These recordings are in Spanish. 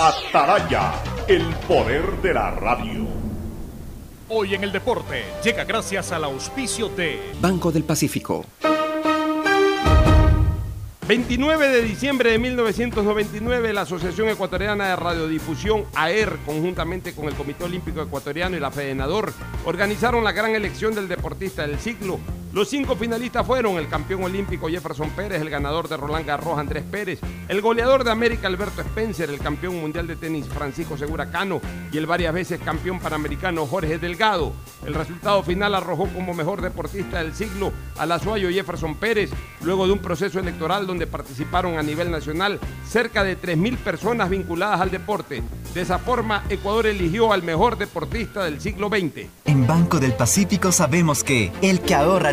Ataraya, el poder de la radio. Hoy en el deporte llega gracias al auspicio de Banco del Pacífico. 29 de diciembre de 1999, la Asociación Ecuatoriana de Radiodifusión, AER, conjuntamente con el Comité Olímpico Ecuatoriano y la Fedenador, organizaron la gran elección del deportista del ciclo. Los cinco finalistas fueron el campeón olímpico Jefferson Pérez, el ganador de Roland Garros Andrés Pérez, el goleador de América Alberto Spencer, el campeón mundial de tenis Francisco Segura Cano y el varias veces campeón panamericano Jorge Delgado. El resultado final arrojó como mejor deportista del siglo al azuayo Jefferson Pérez, luego de un proceso electoral donde participaron a nivel nacional cerca de 3.000 personas vinculadas al deporte. De esa forma, Ecuador eligió al mejor deportista del siglo XX. En Banco del Pacífico sabemos que el que ahorra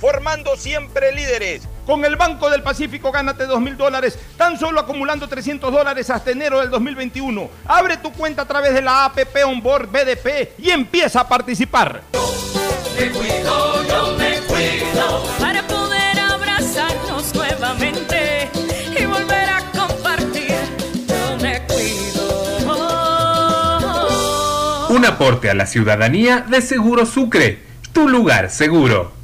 formando siempre líderes. Con el Banco del Pacífico gánate 2 mil dólares, tan solo acumulando 300 dólares hasta enero del 2021. Abre tu cuenta a través de la APP Onboard BDP y empieza a participar. Me cuido, yo me cuido. Para poder abrazarnos nuevamente y volver a compartir, yo me cuido. Un aporte a la ciudadanía de Seguro Sucre, tu lugar seguro.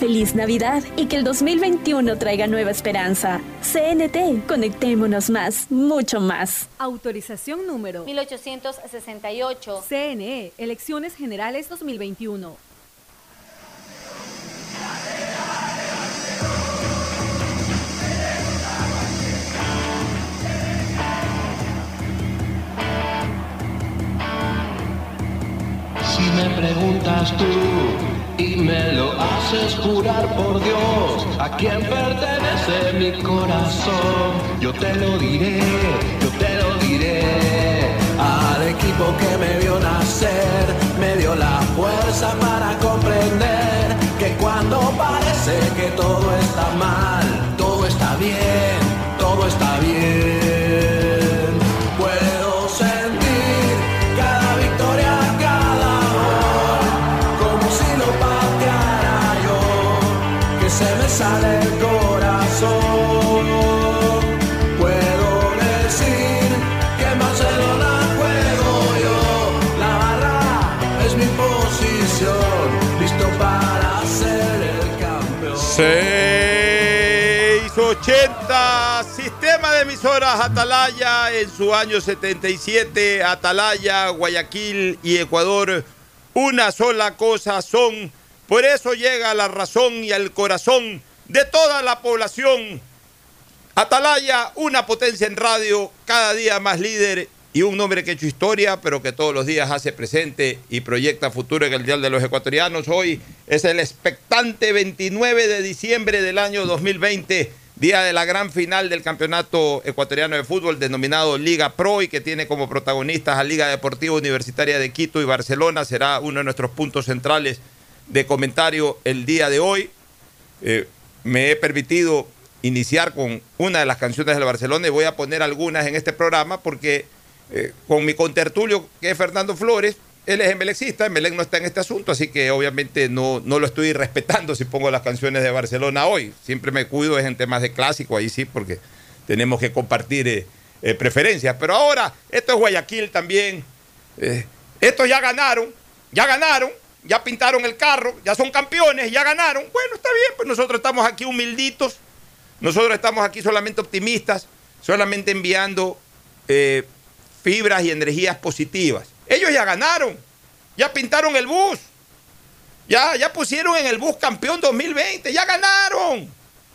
Feliz Navidad y que el 2021 traiga nueva esperanza. CNT, conectémonos más, mucho más. Autorización número 1868. CNE, Elecciones Generales 2021. Si me preguntas tú y me lo haces jurar por Dios, a quién pertenece mi corazón, yo te lo diré, yo te lo diré. Al equipo que me vio nacer, me dio la fuerza para comprender que cuando parece que todo está mal, todo está bien, todo está bien. Emisoras Atalaya en su año 77, Atalaya, Guayaquil y Ecuador una sola cosa son. Por eso llega a la razón y al corazón de toda la población. Atalaya, una potencia en radio, cada día más líder y un hombre que ha hecho historia, pero que todos los días hace presente y proyecta futuro en el Dial de los Ecuatorianos. Hoy es el expectante 29 de diciembre del año 2020, día de la gran final del Campeonato Ecuatoriano de Fútbol denominado Liga Pro y que tiene como protagonistas a Liga Deportiva Universitaria de Quito y Barcelona. Será uno de nuestros puntos centrales de comentario el día de hoy. Eh, me he permitido iniciar con una de las canciones del Barcelona y voy a poner algunas en este programa porque eh, con mi contertulio, que es Fernando Flores, él es emelexista, Emelec no está en este asunto, así que obviamente no, no lo estoy respetando si pongo las canciones de Barcelona hoy. Siempre me cuido es en temas de clásico, ahí sí, porque tenemos que compartir eh, eh, preferencias. Pero ahora, esto es Guayaquil también. estos ya ganaron, ya ganaron, ya pintaron el carro, ya son campeones, ya ganaron. Bueno, está bien, pues nosotros estamos aquí humilditos, nosotros estamos aquí solamente optimistas, solamente enviando fibras y energías positivas. Ellos ya ganaron, ya pintaron el bus, ya, ya pusieron en el bus campeón 2020, ya ganaron,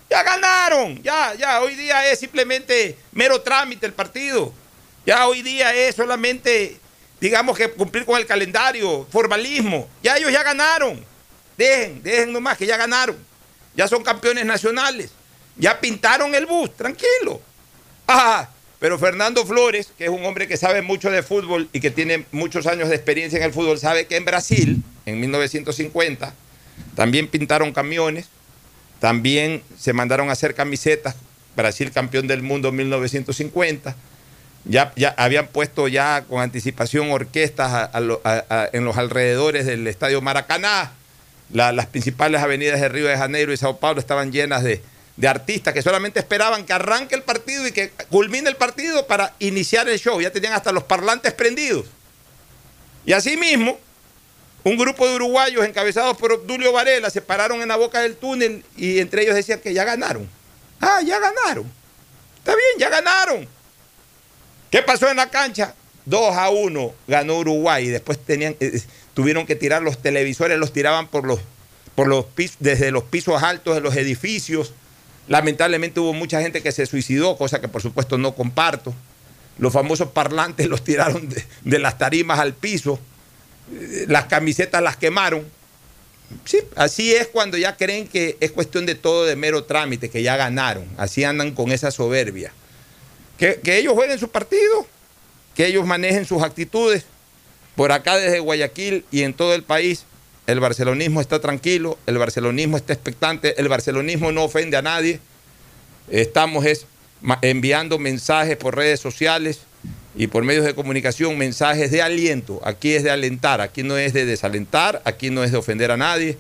ya ganaron, ya, ya, hoy día es simplemente mero trámite el partido, ya hoy día es solamente, digamos que cumplir con el calendario, formalismo, ya ellos ya ganaron, dejen, dejen nomás que ya ganaron, ya son campeones nacionales, ya pintaron el bus, tranquilo. Ah, pero Fernando Flores, que es un hombre que sabe mucho de fútbol y que tiene muchos años de experiencia en el fútbol, sabe que en Brasil, en 1950, también pintaron camiones, también se mandaron a hacer camisetas, Brasil campeón del mundo en 1950, ya, ya habían puesto ya con anticipación orquestas en los alrededores del estadio Maracaná, las principales avenidas de Río de Janeiro y Sao Paulo estaban llenas de, de artistas que solamente esperaban que arranque el partido y que culmine el partido para iniciar el show. Ya tenían hasta los parlantes prendidos. Y asimismo, un grupo de uruguayos encabezados por Obdulio Varela se pararon en la boca del túnel y entre ellos decían que ya ganaron. Ah, ya ganaron. Está bien, ya ganaron. ¿Qué pasó en la cancha? 2 a 1 ganó Uruguay y después tenían, eh, tuvieron que tirar los televisores, los tiraban por los, por los desde los pisos altos de los edificios Lamentablemente hubo mucha gente que se suicidó, cosa que por supuesto no comparto. Los famosos parlantes los tiraron de, las tarimas al piso, eh, las camisetas las quemaron. Sí, así es cuando ya creen que es cuestión de todo de mero trámite, que ya ganaron. Así andan con esa soberbia. Que, que ellos jueguen su partido, que ellos manejen sus actitudes. Por acá desde Guayaquil y en todo el país el barcelonismo está tranquilo, el barcelonismo está expectante, el barcelonismo no ofende a nadie. Estamos enviando mensajes por redes sociales y por medios de comunicación, mensajes de aliento. Aquí es de alentar, aquí no es de desalentar, aquí no es de ofender a nadie.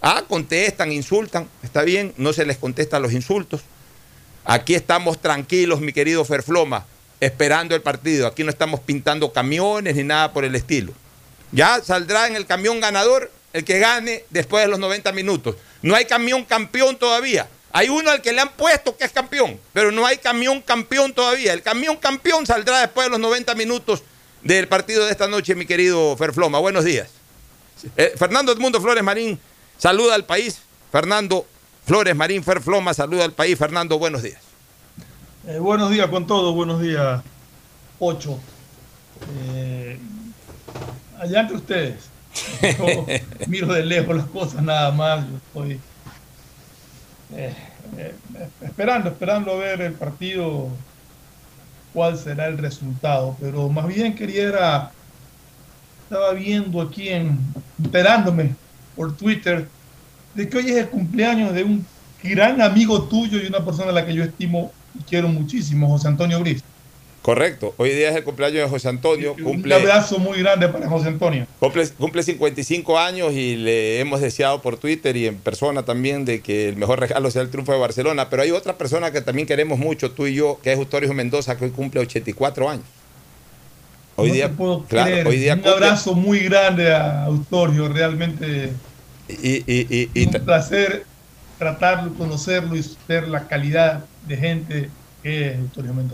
Ah, contestan, insultan, está bien, no se les contesta los insultos. Aquí estamos tranquilos, mi querido Ferfloma, esperando el partido. Aquí no estamos pintando camiones ni nada por el estilo. Ya saldrá en el camión ganador el que gane después de los 90 minutos. No hay camión campeón todavía. Hay uno al que le han puesto que es campeón, pero no hay camión campeón todavía. El camión campeón saldrá después de los 90 minutos del partido de esta noche, mi querido Ferfloma. Buenos días. Eh, Fernando Edmundo Flores Marín saluda al país. Fernando Flores Marín Ferfloma saluda al país. Fernando, buenos días. Eh, buenos días con todos, buenos días, Ocho. Eh, allá entre ustedes. Yo miro de lejos las cosas nada más. Yo estoy eh, eh, esperando, esperando ver el partido, cuál será el resultado. Pero más bien quería, estaba viendo aquí, en, enterándome por Twitter, de que hoy es el cumpleaños de un gran amigo tuyo y una persona a la que yo estimo y quiero muchísimo, José Antonio Gris. Correcto. Hoy día es el cumpleaños de José Antonio. Cumple, un abrazo muy grande para José Antonio. Cumple, cumple 55 años y le hemos deseado por Twitter y en persona también de que el mejor regalo sea el triunfo de Barcelona. Pero hay otra persona que también queremos mucho, tú y yo, que es Eustorio Mendoza, que hoy cumple 84 años. Hoy día, claro, hoy día un abrazo muy grande a Eustorio, realmente. Y, un placer tratarlo, conocerlo y ver la calidad de gente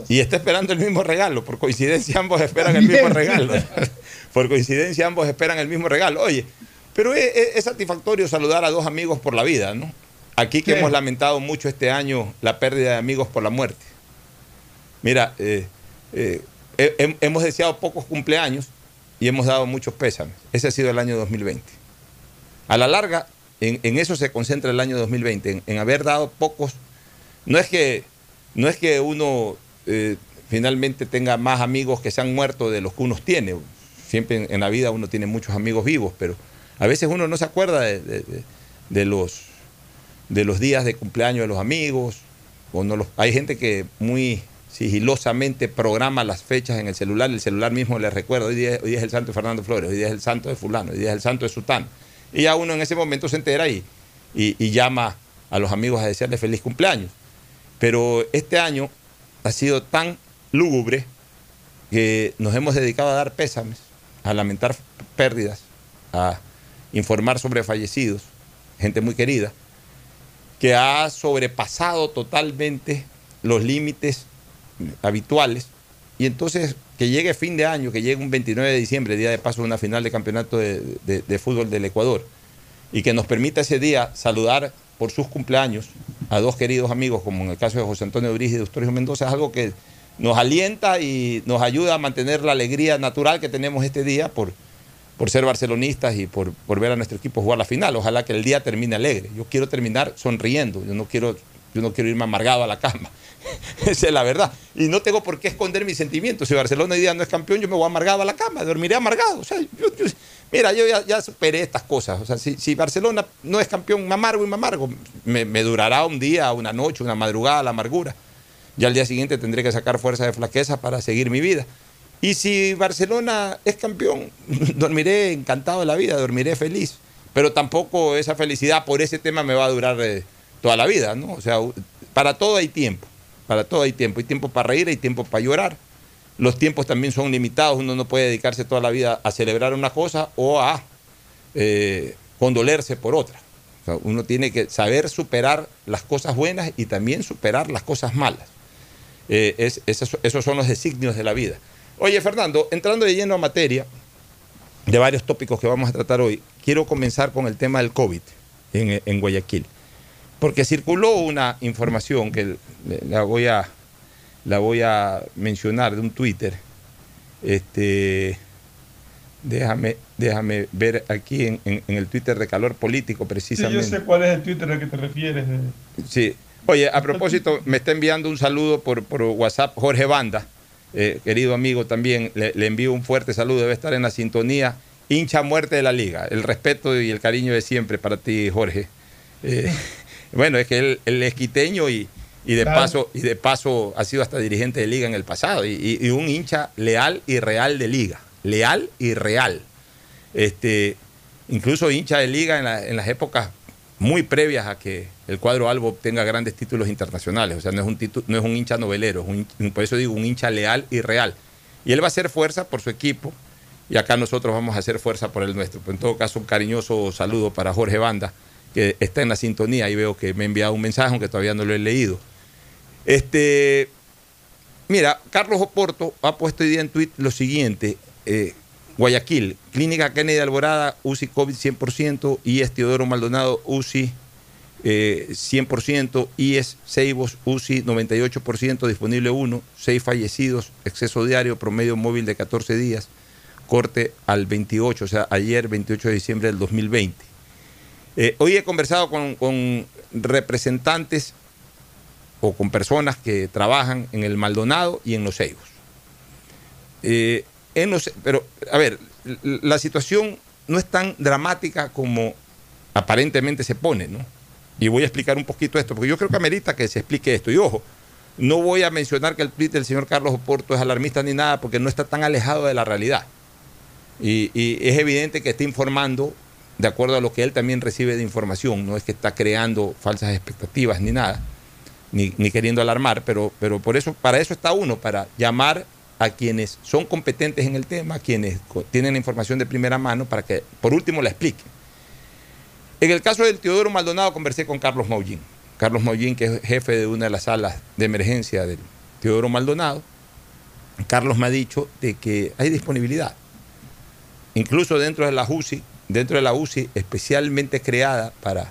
y está esperando el mismo regalo, por coincidencia ambos esperan el mismo regalo. por coincidencia ambos esperan el mismo regalo. Oye, pero es, es- es satisfactorio saludar a dos amigos por la vida, ¿no? Aquí que Sí. hemos lamentado mucho este año la pérdida de amigos por la muerte. Mira, eh, eh, he- hem- hemos deseado pocos cumpleaños y hemos dado muchos pésames. Ese ha sido el año 2020. A la larga, en, en eso se concentra el año 2020, en, en haber dado pocos. No es que, no es que uno eh, finalmente tenga más amigos que se han muerto de los que uno tiene. Siempre en, la vida uno tiene muchos amigos vivos, pero a veces uno no se acuerda de, los, de los días de cumpleaños de los amigos. O no los, hay gente que muy sigilosamente programa las fechas en el celular, el celular mismo le recuerda, hoy día, hoy día es el santo de Fernando Flores, hoy día es el santo de fulano, hoy día es el santo de Sután. Y ya uno en ese momento se entera y, y, y llama a los amigos a desearle feliz cumpleaños. Pero este año ha sido tan lúgubre que nos hemos dedicado a dar pésames, a lamentar pérdidas, a informar sobre fallecidos, gente muy querida, que ha sobrepasado totalmente los límites habituales. Y entonces que llegue fin de año, que llegue un 29 de diciembre, día de paso de una final de campeonato de, de- fútbol del Ecuador, y que nos permita ese día saludar por sus cumpleaños a dos queridos amigos, como en el caso de José Antonio Briz y de Eustorio Mendoza, es algo que nos alienta y nos ayuda a mantener la alegría natural que tenemos este día por, por ser barcelonistas y por, por ver a nuestro equipo jugar la final. Ojalá que el día termine alegre. Yo quiero terminar sonriendo, yo no quiero, yo no quiero irme amargado a la cama. Esa es la verdad. Y no tengo por qué esconder mis sentimientos. Si Barcelona hoy día no es campeón, yo me voy amargado a la cama, dormiré amargado. O sea, yo- mira, yo ya, ya superé estas cosas. O sea, si, si Barcelona no es campeón, me amargo y me amargo. Me, me durará un día, una noche, una madrugada la amargura. Ya al día siguiente tendré que sacar fuerza de flaqueza para seguir mi vida. Y si Barcelona es campeón, dormiré encantado de la vida, dormiré feliz. Pero tampoco esa felicidad por ese tema me va a durar eh, toda la vida, ¿no? O sea, para todo hay tiempo. Para todo hay tiempo. Hay tiempo para reír, hay tiempo para llorar. Los tiempos también son limitados. Uno no puede dedicarse toda la vida a celebrar una cosa o a eh, condolerse por otra. Uno tiene que saber superar las cosas buenas y también superar las cosas malas. Eh, es- esos, son los designios de la vida. Oye, Fernando, entrando de lleno a materia de varios tópicos que vamos a tratar hoy, quiero comenzar con el tema del COVID en, en Guayaquil. Porque circuló una información que la voy a, la voy a mencionar de un Twitter. Este, déjame, déjame ver aquí en, en- en el Twitter de Calor Político Sí, precisamente. yo sé cuál es el Twitter al que te refieres. eh. Sí. Oye, a propósito, me está enviando un saludo por, por WhatsApp Jorge Banda, eh, querido amigo también. Le, le envío un fuerte saludo, debe estar en la sintonía. Hincha muerte de la liga. El respeto y el cariño de siempre para ti, Jorge. Eh, bueno, es que él, él es quiteño y, y de Claro. paso y de paso ha sido hasta dirigente de liga en el pasado. Y, un hincha leal y real de liga. Leal y real. Este, incluso hincha de liga en, la- en las épocas muy previas a que el cuadro Albo obtenga grandes títulos internacionales. O sea, no es un, titu- no es un hincha novelero, es un por eso digo un hincha leal y real. Y él va a hacer fuerza por su equipo y acá nosotros vamos a hacer fuerza por el nuestro. Pues en todo caso, un cariñoso saludo para Jorge Banda, que está en la sintonía y veo que me ha enviado un mensaje, aunque todavía no lo he leído. Este, mira, Carlos Oporto ha puesto hoy día en tweet lo siguiente. eh, Guayaquil, Clínica Kennedy Alborada, UCI COVID 100%, IES Teodoro Maldonado, UCI eh, 100%, IES Ceibos, UCI 98%, disponible 1, 6 fallecidos, exceso diario, promedio móvil de 14 días, corte al 28, o sea, ayer 28 de diciembre del 2020. Eh, hoy he conversado con, con representantes o con personas que trabajan en el Maldonado y en los Ceibos. Eh, pero, a ver, la situación no es tan dramática como aparentemente se pone, ¿no? Y voy a explicar un poquito esto, porque yo creo que amerita que se explique esto. Y ojo, no voy a mencionar que el tweet del señor Carlos Oporto es alarmista ni nada, porque no está tan alejado de la realidad. Y es evidente que está informando de acuerdo a lo que él también recibe de información, no es que está creando falsas expectativas ni nada, ni, queriendo alarmar, pero, pero por eso, para eso está uno, para llamar a quienes son competentes en el tema, quienes tienen la información de primera mano, para que por último la expliquen. En el caso del Teodoro Maldonado conversé con Carlos Maullín. Carlos Maullín, que es jefe de una de las salas de emergencia del Teodoro Maldonado. Carlos me ha dicho de que hay disponibilidad. incluso dentro de la UCI, dentro de la UCI especialmente creada para,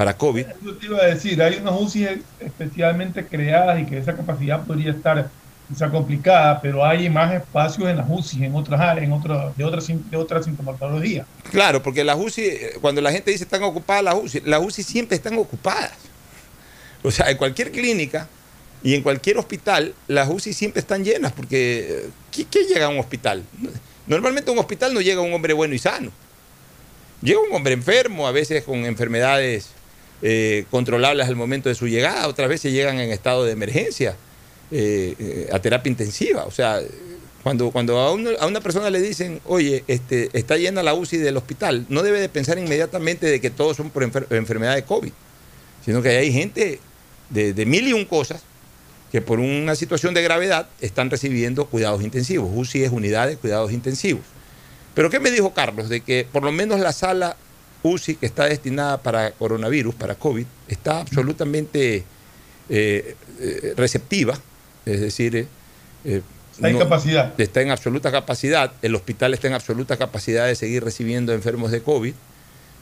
para COVID. Eso te iba a decir, hay unas UCI especialmente creadas y que esa capacidad podría estar quizá complicada, pero hay más espacios en las UCI, en otras áreas, en otras, de otras de otras sintomatología. Claro, porque las UCI, eh, cuando la gente dice están ocupadas las UCI, las UCI siempre están ocupadas. O sea, en cualquier clínica y en cualquier hospital, las UCI siempre están llenas, porque eh, ¿qué, qué llega a un hospital? Normalmente a un hospital no llega un hombre bueno y sano. Llega un hombre enfermo, a veces con enfermedades eh, controlables al momento de su llegada, otras veces llegan en estado de emergencia eh, eh, a terapia intensiva. O sea, cuando, cuando a, una persona le dicen, oye, este, está llena la UCI del hospital, no debe de pensar inmediatamente de que todos son por enfer- enfermedad de COVID, sino que hay gente de, de mil y un cosas que por una situación de gravedad están recibiendo cuidados intensivos. UCI es unidad de cuidados intensivos. Pero ¿qué me dijo Carlos? De que por lo menos la sala UCI que está destinada para coronavirus, para COVID, está absolutamente eh, eh, receptiva, es decir, eh, capacidad. está en absoluta capacidad, el hospital está en absoluta capacidad de seguir recibiendo enfermos de COVID,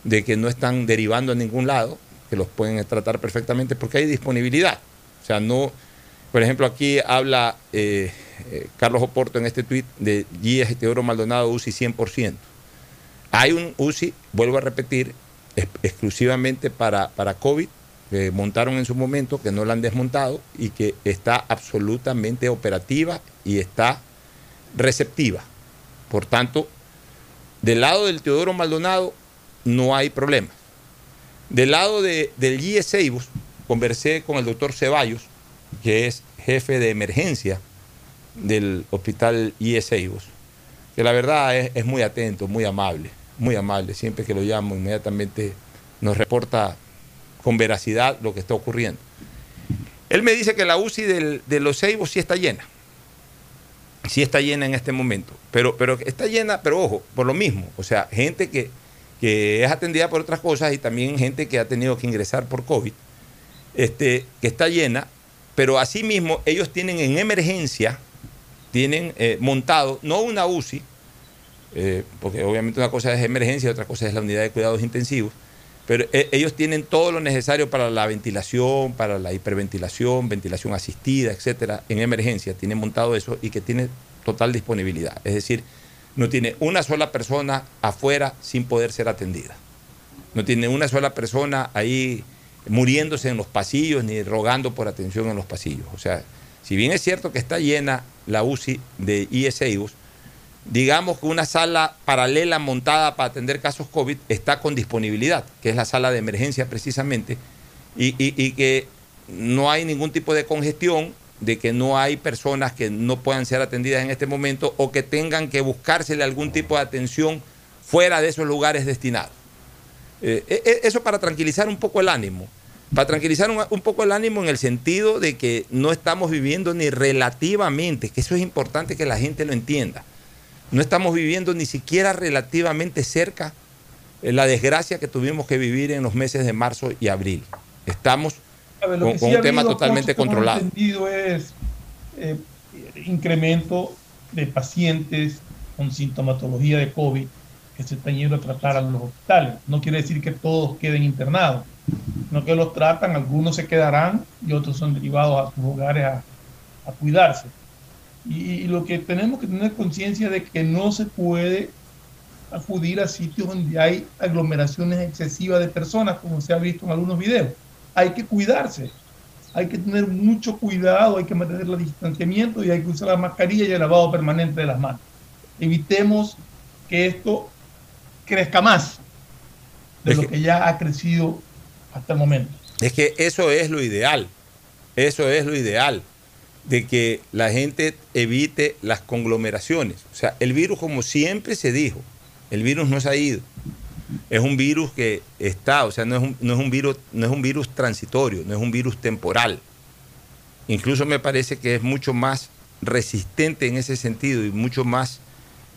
de que no están derivando a ningún lado, que los pueden tratar perfectamente porque hay disponibilidad. O sea, no, por ejemplo, aquí habla Carlos Oporto en este tuit de Guías Teodoro Maldonado UCI 100%. Hay un UCI, vuelvo a repetir, exclusivamente para, para COVID, que montaron en su momento, que no la han desmontado y que está absolutamente operativa y está receptiva. Por tanto, del lado del Teodoro Maldonado no hay problema. Del lado de, del GIE Seibus, conversé con el doctor Ceballos, que es jefe de emergencia del hospital IE Seibus, que la verdad es, es muy atento, muy amable, muy amable. Siempre que lo llamo, inmediatamente nos reporta con veracidad lo que está ocurriendo. Él me dice que la UCI del- de los Seibos sí está llena. Sí está llena en este momento. Pero, pero está llena, pero ojo, por lo mismo. O sea, gente que, que es atendida por otras cosas y también gente que ha tenido que ingresar por COVID, este, que está llena, pero asimismo ellos tienen en emergencia, tienen eh, montado, no una UCI, eh, porque obviamente una cosa es emergencia otra cosa es la unidad de cuidados intensivos, pero eh, ellos tienen todo lo necesario para la ventilación, para la hiperventilación, ventilación asistida, etcétera, en emergencia. Tienen montado eso y que tiene total disponibilidad. Es decir, no tiene una sola persona afuera sin poder ser atendida. No tiene una sola persona ahí muriéndose en los pasillos ni rogando por atención en los pasillos. O sea, si bien es cierto que está llena la UCI de ISEIUS, digamos que una sala paralela montada para atender casos COVID está con disponibilidad, que es la sala de emergencia precisamente, y, que no hay ningún tipo de congestión, de que no hay personas que no puedan ser atendidas en este momento o que tengan que buscársele algún tipo de atención fuera de esos lugares destinados. Eh, eh, eso para tranquilizar un poco el ánimo. Para tranquilizar un, un poco el ánimo en el sentido de que no estamos viviendo ni relativamente, que eso es importante que la gente lo entienda. No estamos viviendo ni siquiera relativamente cerca eh, la desgracia que tuvimos que vivir en los meses de marzo y abril. Estamos ver, lo con, un tema totalmente hemos controlado. entendido es eh, incremento de pacientes con sintomatología de COVID que se están yendo a tratar a los hospitales. No quiere decir que todos queden internados, sino que los tratan, algunos se quedarán y otros son derivados a sus hogares a, a cuidarse. Y, y lo que tenemos que tener conciencia de que no se puede acudir a sitios donde hay aglomeraciones excesivas de personas, como se ha visto en algunos videos. Hay que cuidarse, hay que tener mucho cuidado, hay que mantener el distanciamiento y hay que usar la mascarilla y el lavado permanente de las manos. Evitemos que esto crezca más de lo que ya ha crecido hasta el momento. Es que eso es lo ideal. Eso es lo ideal. De que la gente evite las conglomeraciones. O sea, el virus, como siempre se dijo, el virus no se ha ido. Es un virus que está, o sea, no es un, no es un virus, no es un virus transitorio, no es un virus temporal. Incluso me parece que es mucho más resistente en ese sentido y mucho más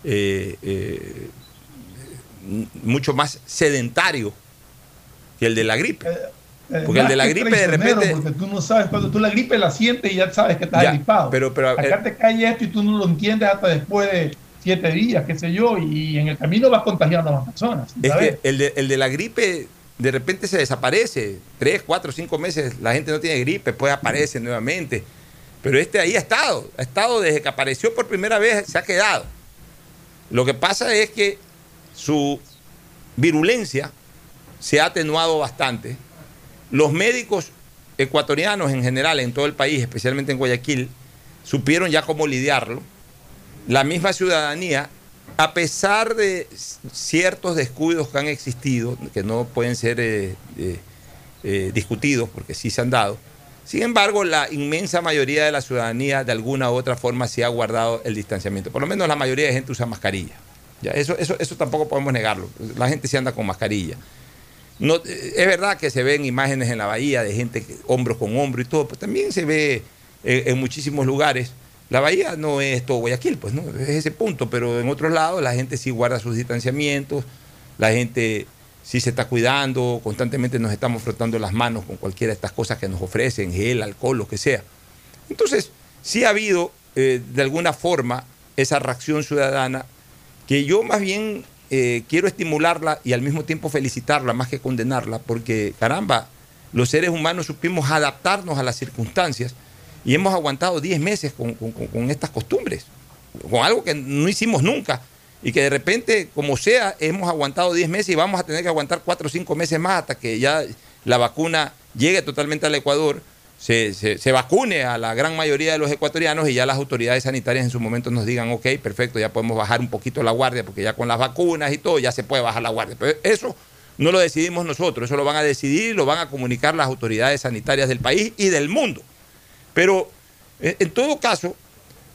eh, eh, mucho más sedentario que el de la gripe. Porque el de la gripe de repente. Porque tú no sabes, cuando tú la gripe la sientes y ya sabes que estás Ya, gripado. pero- pero, Acá eh, te cae esto y tú no lo entiendes hasta después de, siete días, qué sé yo, y en el camino vas contagiando a más personas. Es ¿sabes? que el de, el de la gripe de repente se desaparece. Tres, cuatro, cinco meses la gente no tiene gripe, después aparece nuevamente. Pero este ahí ha estado, ha estado desde que apareció por primera vez, se ha quedado. Lo que pasa es que su virulencia se ha atenuado bastante. Los médicos ecuatorianos en general, en todo el país, especialmente en Guayaquil, supieron ya cómo lidiarlo. La misma ciudadanía, a pesar de ciertos descuidos que han existido, que no pueden ser eh, eh, eh, discutidos porque sí se han dado, sin embargo, la inmensa mayoría de la ciudadanía de alguna u otra forma sí ha guardado el distanciamiento. Por lo menos la mayoría de gente usa mascarilla. Eso, eso, eso tampoco podemos negarlo. La gente sí anda con mascarilla. No, eh, es verdad que se ven imágenes en la bahía de gente hombro con hombro y todo, pero también se ve eh, en muchísimos lugares. La bahía no es todo Guayaquil, pues no, es ese punto, pero en otros lados la gente sí guarda sus distanciamientos, la gente sí se está cuidando, constantemente nos estamos frotando las manos con cualquiera de estas cosas que nos ofrecen, gel, alcohol, lo que sea. Entonces, sí ha habido eh, de alguna forma esa reacción ciudadana que yo más bien eh, quiero estimularla y al mismo tiempo felicitarla más que condenarla, porque caramba, los seres humanos supimos adaptarnos a las circunstancias y hemos aguantado 10 meses con, con- con- estas costumbres, con algo que no hicimos nunca. Y que de repente, como sea, hemos aguantado 10 meses y vamos a tener que aguantar 4 o 5 meses más hasta que ya la vacuna llegue totalmente al Ecuador, se, se- vacune a la gran mayoría de los ecuatorianos y ya las autoridades sanitarias en su momento nos digan, ok, perfecto, ya podemos bajar un poquito la guardia porque ya con las vacunas y todo ya se puede bajar la guardia. Pero eso no lo decidimos nosotros, eso lo van a decidir lo van a comunicar las autoridades sanitarias del país y del mundo. Pero eh, en todo caso,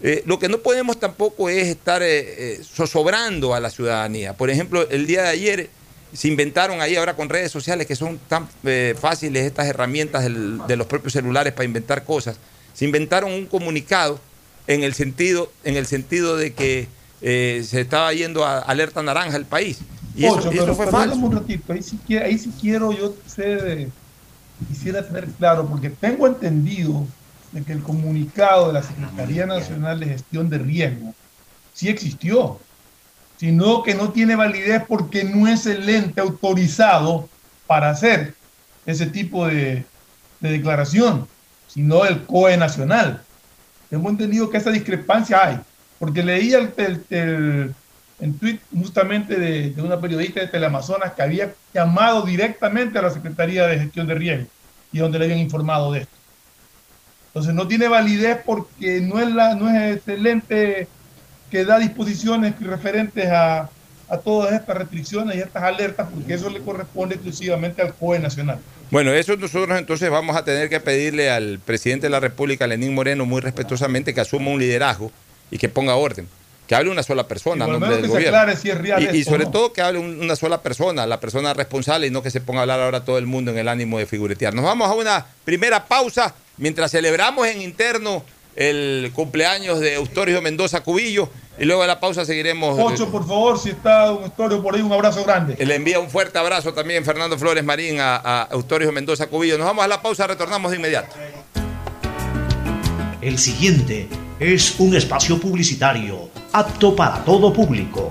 eh, lo que no podemos tampoco es estar eh, eh, zozobrando a la ciudadanía. Por ejemplo, el día de ayer se inventaron ahí ahora con redes sociales que son tan eh, fáciles estas herramientas del- de los propios celulares para inventar cosas. Se inventaron un comunicado en el sentido, en el sentido de que eh, se estaba yendo a alerta naranja el país. Y eso, Ocho, y eso pero fue falso. un ratito, ahí sí, quiero, ahí sí quiero yo ser, eh, quisiera tener claro, porque tengo entendido de que el comunicado de la Secretaría Nacional de Gestión de Riesgo sí existió, sino que no tiene validez porque no es el ente autorizado para hacer ese tipo de, de declaración, sino el COE nacional. Tengo entendido que esa discrepancia hay, porque leía el, el, tweet justamente de, de una periodista de Teleamazonas que había llamado directamente a la Secretaría de Gestión de Riesgo y donde le habían informado de esto. Entonces no tiene validez porque no es, la, no es el ente que da disposiciones referentes a, a todas estas restricciones y estas alertas, porque eso le corresponde exclusivamente al COE nacional. Bueno, eso nosotros entonces vamos a tener que pedirle al presidente de la República, Lenín Moreno, muy respetuosamente que asuma un liderazgo y que ponga orden. Que hable una sola persona Y nombre del gobierno. si es real y, sobre ¿no? todo que hable un- una sola persona, la persona responsable y no que se ponga a hablar ahora todo el mundo en el ánimo de figuretear. Nos vamos a una primera pausa mientras celebramos en interno el cumpleaños de Eustorio Mendoza Cubillo y luego de la pausa seguiremos. Ocho, por favor, si está un historia por ahí, un abrazo grande. Le envía un fuerte abrazo también Fernando Flores Marín a, a Eustorio Mendoza Cubillo. Nos vamos a la pausa, retornamos de inmediato. El siguiente es un espacio publicitario apto para todo público.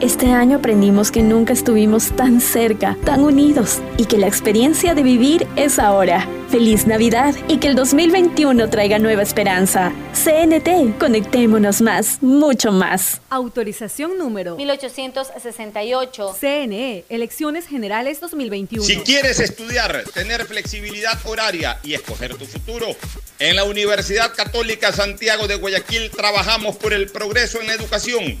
Este año aprendimos que nunca estuvimos tan cerca, tan unidos y que la experiencia de vivir es ahora. Feliz Navidad y que el 2021 traiga nueva esperanza. CNT, conectémonos más, mucho más. Autorización número 1868. CNE, Elecciones Generales 2021. Si quieres estudiar, tener flexibilidad horaria y escoger tu futuro, en la Universidad Católica Santiago de Guayaquil trabajamos por el progreso en la educación,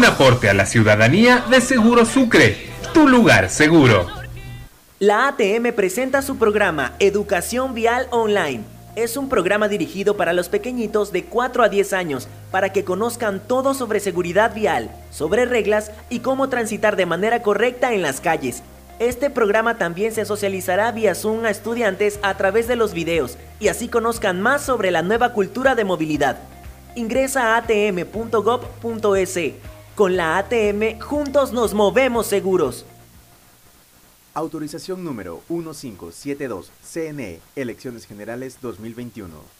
Un aporte a la ciudadanía de Seguro Sucre, tu lugar seguro. La ATM presenta su programa Educación Vial Online. Es un programa dirigido para los pequeñitos de 4 a 10 años para que conozcan todo sobre seguridad vial, sobre reglas y cómo transitar de manera correcta en las calles. Este programa también se socializará vía Zoom a estudiantes a través de los videos y así conozcan más sobre la nueva cultura de movilidad. Ingresa a atm.gov.es. Con la ATM, juntos nos movemos seguros. Autorización número 1572, CNE, Elecciones Generales 2021.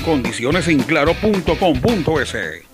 condiciones en claro.com.es.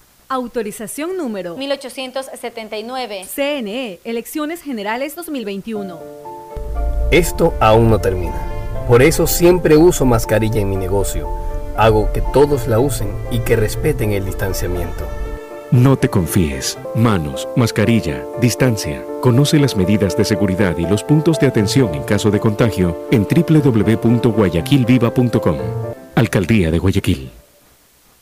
Autorización número 1879. CNE, Elecciones Generales 2021. Esto aún no termina. Por eso siempre uso mascarilla en mi negocio. Hago que todos la usen y que respeten el distanciamiento. No te confíes. Manos, mascarilla, distancia. Conoce las medidas de seguridad y los puntos de atención en caso de contagio en www.guayaquilviva.com. Alcaldía de Guayaquil.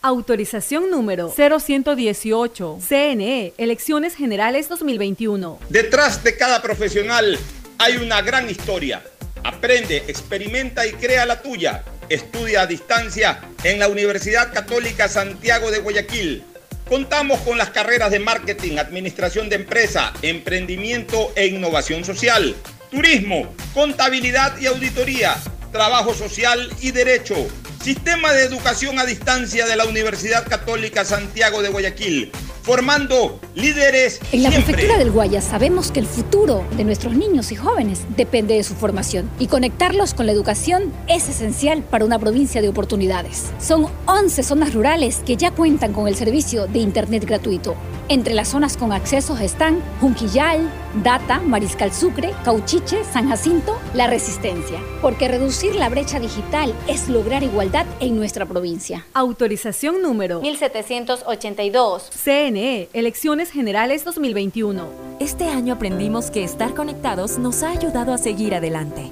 Autorización número 0118. CNE, Elecciones Generales 2021. Detrás de cada profesional hay una gran historia. Aprende, experimenta y crea la tuya. Estudia a distancia en la Universidad Católica Santiago de Guayaquil. Contamos con las carreras de marketing, administración de empresa, emprendimiento e innovación social, turismo, contabilidad y auditoría, trabajo social y derecho. Sistema de Educación a Distancia de la Universidad Católica Santiago de Guayaquil, formando líderes. En la siempre. Prefectura del Guayas sabemos que el futuro de nuestros niños y jóvenes depende de su formación y conectarlos con la educación es esencial para una provincia de oportunidades. Son 11 zonas rurales que ya cuentan con el servicio de Internet gratuito. Entre las zonas con accesos están Junquillal, Data, Mariscal Sucre, Cauchiche, San Jacinto, La Resistencia. Porque reducir la brecha digital es lograr igualdad en nuestra provincia. Autorización número 1782. CNE, Elecciones Generales 2021. Este año aprendimos que estar conectados nos ha ayudado a seguir adelante.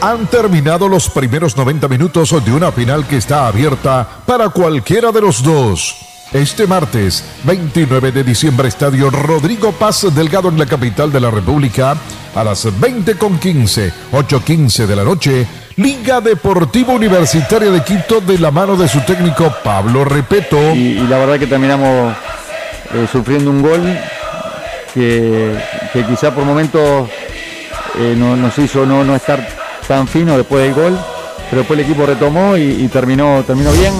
Han terminado los primeros 90 minutos de una final que está abierta para cualquiera de los dos. Este martes, 29 de diciembre, Estadio Rodrigo Paz Delgado en la capital de la República, a las 20.15, 8.15 de la noche, Liga Deportiva Universitaria de Quito de la mano de su técnico Pablo Repeto. Y, la verdad que terminamos eh, sufriendo un gol que, que quizá por momentos eh, no- nos hizo no, no estar tan fino después del gol, pero después el equipo retomó y, y terminó, terminó bien.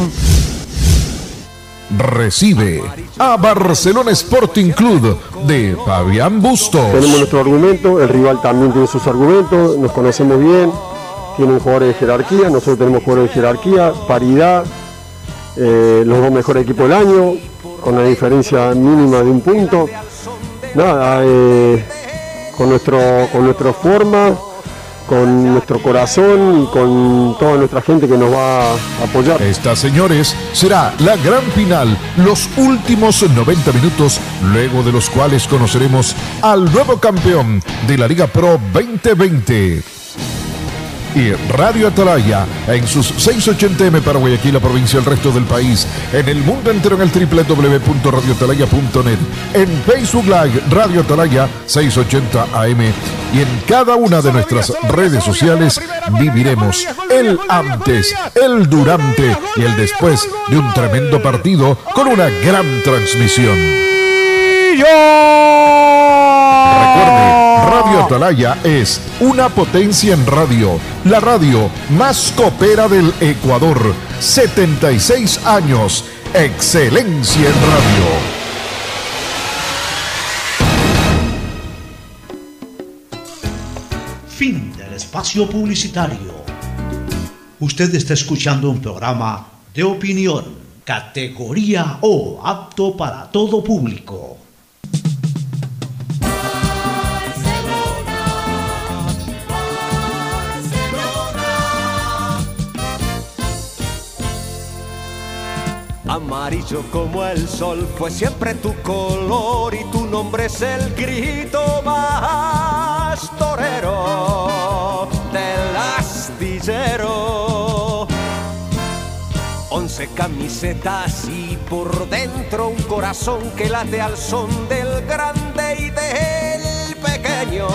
Recibe a Barcelona Sporting Club de Fabián Bustos. Tenemos nuestro argumento, el rival también tiene sus argumentos, nos conocemos bien, tienen jugadores de jerarquía, nosotros tenemos jugadores de jerarquía, paridad, eh, los dos mejores equipos del año, con una diferencia mínima de un punto. Nada, eh, con, nuestro, con nuestra forma, con nuestro corazón y con toda nuestra gente que nos va a apoyar. Esta, señores, será la gran final, los últimos 90 minutos, luego de los cuales conoceremos al nuevo campeón de la Liga Pro 2020. Y Radio Atalaya en sus 680M para Guayaquil, la provincia, el resto del país, en el mundo entero en el www.radioatalaya.net, en Facebook Live Radio Atalaya 680 AM y en cada una de nuestras redes sociales viviremos el antes, el durante y el después de un tremendo partido con una gran transmisión. Recuerde, Radio Atalaya es una potencia en radio, la radio más copera del Ecuador. 76 años, excelencia en radio. Fin del espacio publicitario. Usted está escuchando un programa de opinión, categoría O, apto para todo público. Amarillo como el sol fue siempre tu color y tu nombre es el grito más torero del astillero. Once camisetas y por dentro un corazón que late al son del grande y del pequeño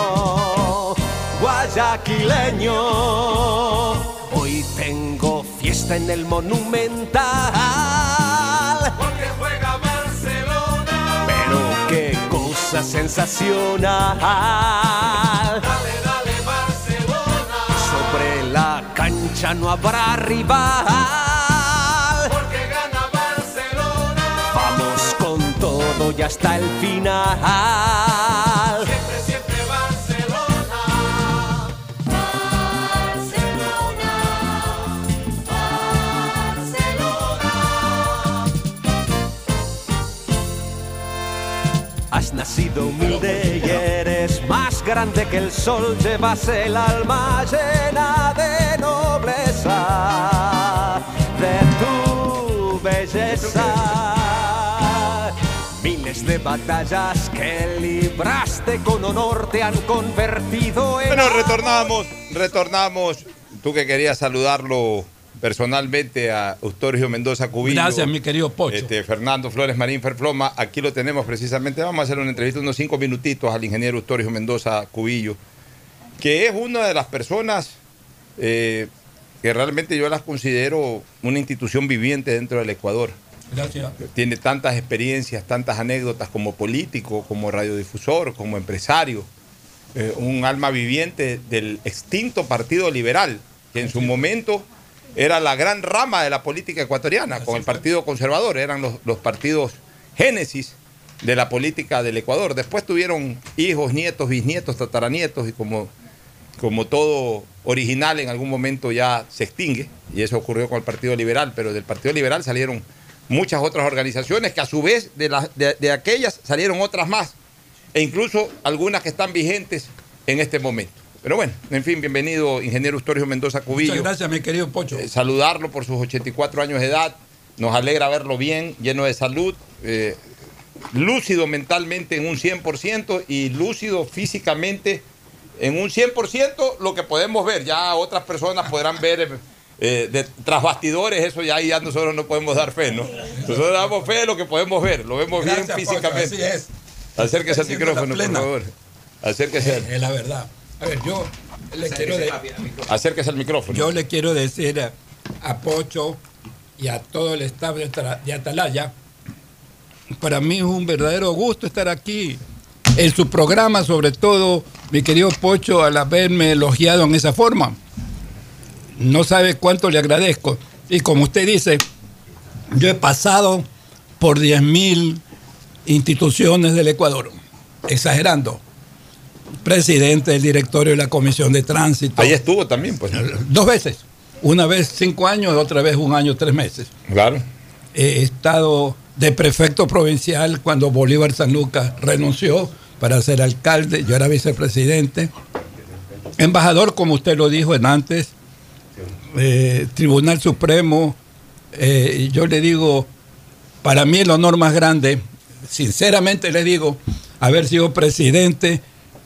guayaquileño. Hoy tengo fiesta en el Monumental. Porque juega Barcelona. Pero qué cosa sensacional. Dale, dale, Barcelona. Sobre la cancha no habrá rival. Porque gana Barcelona. Vamos con todo y hasta el final. Has nacido humilde y eres más grande que el sol. Llevas el alma llena de nobleza, de tu belleza. Miles de batallas que libraste con honor te han convertido en. Bueno, retornamos, retornamos. Tú que querías saludarlo personalmente a Eustorio Mendoza Cubillo. Gracias, mi querido Pocho. Este, Fernando Flores Marín Ferfloma, aquí lo tenemos precisamente. Vamos a hacer una entrevista, unos cinco minutitos al ingeniero Eustorio Mendoza Cubillo, que es una de las personas eh, que realmente yo las considero una institución viviente dentro del Ecuador. Gracias. Tiene tantas experiencias, tantas anécdotas como político, como radiodifusor, como empresario. Eh, un alma viviente del extinto Partido Liberal, que en su momento era la gran rama de la política ecuatoriana, con el Partido Conservador, eran los, los partidos génesis de la política del Ecuador. Después tuvieron hijos, nietos, bisnietos, tataranietos y como, como todo original, en algún momento ya se extingue, y eso ocurrió con el Partido Liberal, pero del Partido Liberal salieron muchas otras organizaciones que a su vez de, de aquellas salieron otras más, e incluso algunas que están vigentes en este momento. Pero bueno, en fin, bienvenido, ingeniero Ustorio Mendoza Cubillo. Muchas gracias, mi querido Pocho. Eh, saludarlo por sus 84 años de edad. Nos alegra verlo bien, lleno de salud, eh, lúcido mentalmente en un 100% y lúcido físicamente en un 100%, lo que podemos ver. Ya otras personas podrán ver eh, de, tras bastidores, eso ya, nosotros no podemos dar fe, ¿no? Nosotros damos fe de lo que podemos ver, lo vemos Gracias, bien Pocho, físicamente. así es. Acérquese al micrófono, por favor. Acérquese, Es, es la verdad. A ver, yo le quiero, de- acérquese al micrófono. yo le quiero decir a, a Pocho y a todo el staff de Atalaya, para mí es un verdadero gusto estar aquí en su programa, sobre todo, mi querido Pocho, al haberme elogiado en esa forma. No sabe cuánto le agradezco. Y como usted dice, yo he pasado por 10.000 instituciones del Ecuador, exagerando. Presidente del directorio de la Comisión de Tránsito. Ahí estuvo también, pues. Dos veces. Una vez cinco años, otra vez un año, tres meses. Claro. He estado de prefecto provincial cuando Bolívar San Lucas renunció para ser alcalde. Yo era vicepresidente. Embajador, como usted lo dijo en antes, eh, Tribunal Supremo. eh, yo le digo, para mí el honor más grande, sinceramente le digo, haber sido presidente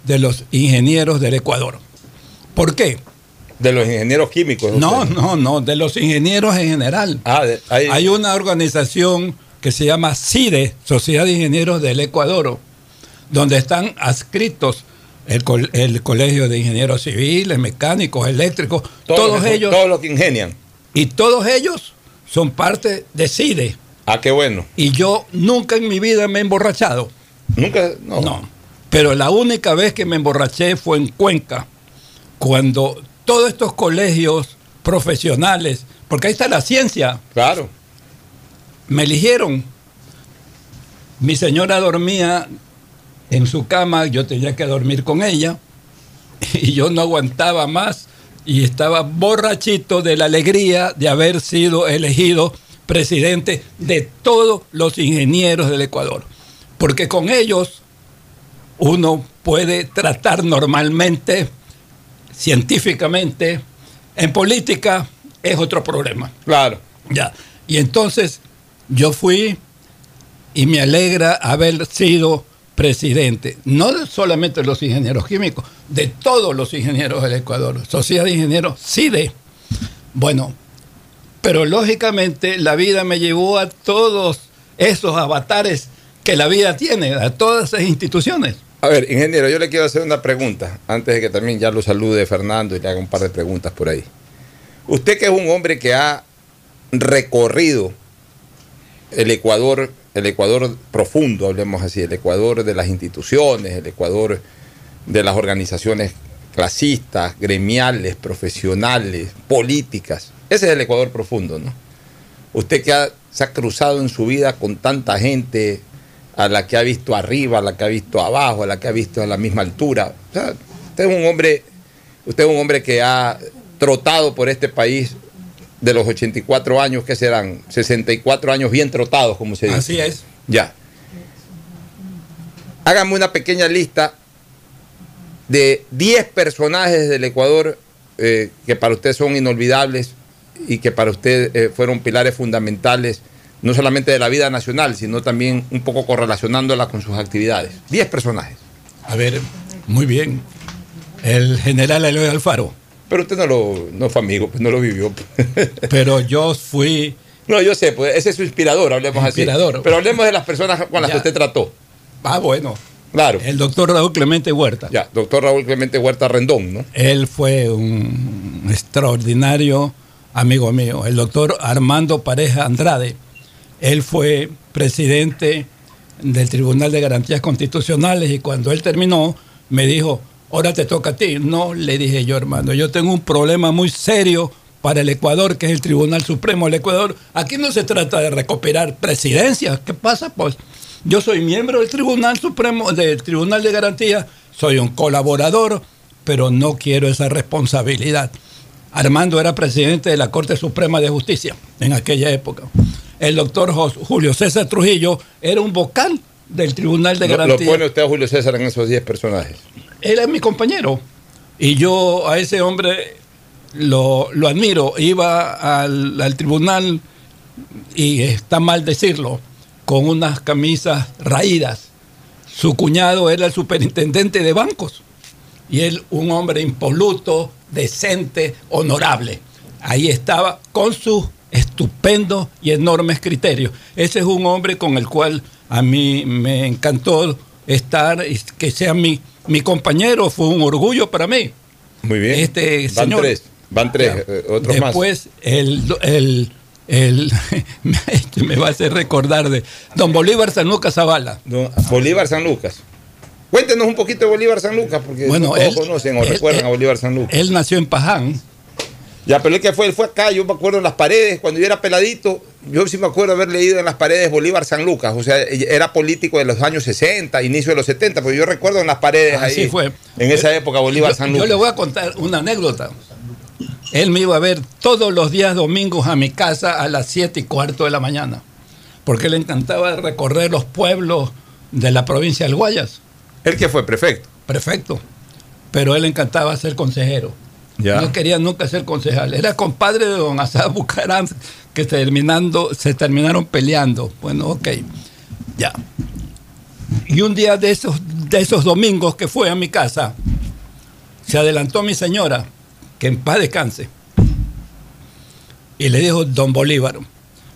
de los ingenieros del Ecuador. ¿Por qué? De los ingenieros químicos. No, no, no, de los ingenieros en general. Ah, de- Hay una organización que se llama CIDE, Sociedad de Ingenieros del Ecuador, donde están adscritos el, el Colegio de Ingenieros Civiles, Mecánicos, Eléctricos, Todos los ellos. todos los que ingenian. Y todos ellos son parte de CIDE. Ah, qué bueno. Y yo nunca en mi vida me he emborrachado. Nunca, no. No. Pero la única vez que me emborraché fue en Cuenca, cuando todos estos colegios profesionales, porque ahí está la ciencia. Claro. Me eligieron. Mi señora dormía en su cama, yo tenía que dormir con ella, y yo no aguantaba más y estaba borrachito de la alegría de haber sido elegido presidente de todos los ingenieros del Ecuador. Porque con ellos uno puede tratar normalmente, científicamente, en política es otro problema. Claro. Ya. Y entonces yo fui y me alegra haber sido presidente, no solamente de los ingenieros químicos, de todos los ingenieros del Ecuador, Sociedad de Ingenieros CIDE. Bueno, pero lógicamente la vida me llevó a todos esos avatares que la vida tiene, a todas esas instituciones. A ver, ingeniero, yo le quiero hacer una pregunta, antes de que también ya lo salude Fernando y le haga un par de preguntas por ahí. Usted que es un hombre que ha recorrido el Ecuador, el Ecuador profundo, hablemos así, el Ecuador de las instituciones, el Ecuador de las organizaciones clasistas, gremiales, profesionales, políticas. Ese es el Ecuador profundo, ¿no? Usted que ha- se ha cruzado en su vida con tanta gente, a la que ha visto arriba, a la que ha visto abajo, a la que ha visto a la misma altura. O sea, usted es un hombre, usted es un hombre que ha trotado por este país de los 84 años, que serán 64 años bien trotados, como se dice. Así es. Ya. Hágame una pequeña lista de 10 personajes del Ecuador eh, que para usted son inolvidables y que para usted eh, fueron pilares fundamentales, no solamente de la vida nacional, sino también un poco correlacionándola con sus actividades. 10 personajes. A ver, muy bien. El general Eloy Alfaro. Pero usted no, lo, no fue amigo, pues no lo vivió. Pero yo fui. No, yo sé, pues ese es su inspirador, hablemos Inspirador. así. Pero hablemos de las personas con las Ya. que usted trató. Ah, bueno. Claro. El doctor Raúl Clemente Huerta. Ya, doctor Raúl Clemente Huerta Rendón, ¿no? Él fue un extraordinario amigo mío. El doctor Armando Pareja Andrade. Él fue presidente del Tribunal de Garantías Constitucionales y cuando él terminó me dijo, ahora te toca a ti. No, le dije yo, hermano, yo tengo un problema muy serio para el Ecuador, que es el Tribunal Supremo del Ecuador. Aquí no se trata de recopilar presidencias. ¿Qué pasa? Pues yo soy miembro del Tribunal Supremo, del Tribunal de Garantía, soy un colaborador, pero no quiero esa responsabilidad. Armando era presidente de la Corte Suprema de Justicia en aquella época. El doctor Julio César Trujillo era un vocal del Tribunal de Lo, lo Garantía. pone usted a Julio César en esos 10 personajes. Él es mi compañero. Y yo a ese hombre lo, lo admiro. Iba al, al tribunal, y está mal decirlo, con unas camisas raídas. Su cuñado era el superintendente de bancos. Y él, un hombre impoluto, decente, honorable. Ahí estaba con sus estupendos y enormes criterios. Ese es un hombre con el cual a mí me encantó estar y que sea mi, mi compañero. Fue un orgullo para mí. Muy bien. Este van señor. tres, van tres, Ya. eh, otros más. Después, el, el, el- este me va a hacer recordar de don Bolívar San Lucas Zavala. Don Bolívar San Lucas. Cuéntenos un poquito de Bolívar San Lucas, porque Bueno, no todos él- conocen o él- recuerdan él- a Bolívar San Lucas. Él nació en Paján. Ya, pero él que fue, él fue acá, yo me acuerdo en las paredes, cuando yo era peladito, yo sí me acuerdo haber leído en las paredes Bolívar San Lucas, o sea, era político de los años 60, inicio de los 70, porque yo recuerdo en las paredes Así ahí, fue. en esa época Bolívar Yo- San Yo Lucas. le voy a contar una anécdota. Él me iba a ver todos los días domingos a mi casa a las 7 y cuarto de la mañana, porque le encantaba recorrer los pueblos de la provincia del Guayas. ¿Él que fue prefecto? Prefecto. Pero él encantaba ser consejero. No quería nunca ser concejal. Era compadre de don Asad Bucarán, que terminando, se terminaron peleando. Bueno, ok. Ya. Y un día de esos, de esos domingos que fue a mi casa, se adelantó mi señora, que en paz descanse, y le dijo, don Bolívar,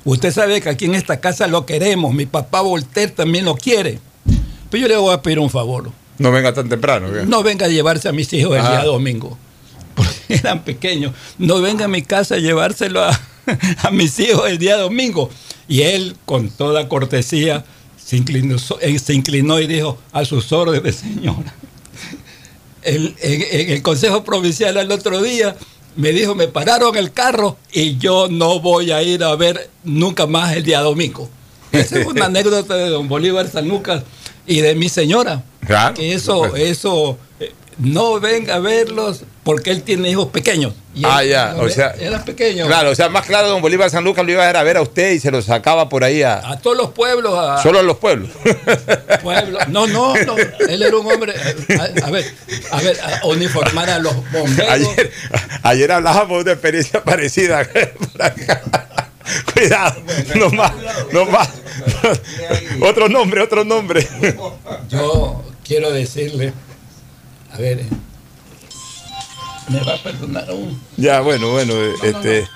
usted sabe que aquí en esta casa lo queremos, mi papá Voltaire también lo quiere. Pero yo le voy a pedir un favor. No venga tan temprano. ¿qué? No venga a llevarse a mis hijos el día domingo. Eran pequeños. No venga a mi casa a llevárselo a, a mis hijos el día domingo. Y él, con toda cortesía, se inclinó, eh, se inclinó y dijo, a sus órdenes, señora. El- en, en el Consejo Provincial al otro día me dijo, me pararon el carro y yo no voy a ir a ver nunca más el día domingo. Esa es una anécdota de don Bolívar San Lucas y de mi señora. Claro. Que eso, eso, eh, no venga a verlos porque él tiene hijos pequeños. Y Ah, él- ya, o ve- sea. Era pequeño. Claro, o sea, más claro, don Bolívar San Lucas lo iba a ir a ver a usted y se lo sacaba por ahí a. A todos los pueblos. A, Solo a los pueblos. pueblos. No, no, no. Él era un hombre. A, a ver, a ver, a uniformar a los bomberos. Ayer, ayer hablábamos de una experiencia parecida. por acá. Cuidado, no más, no más. Otro nombre, otro nombre. Yo quiero decirle, a ver, eh, me va a perdonar un. Ya, bueno, bueno, este.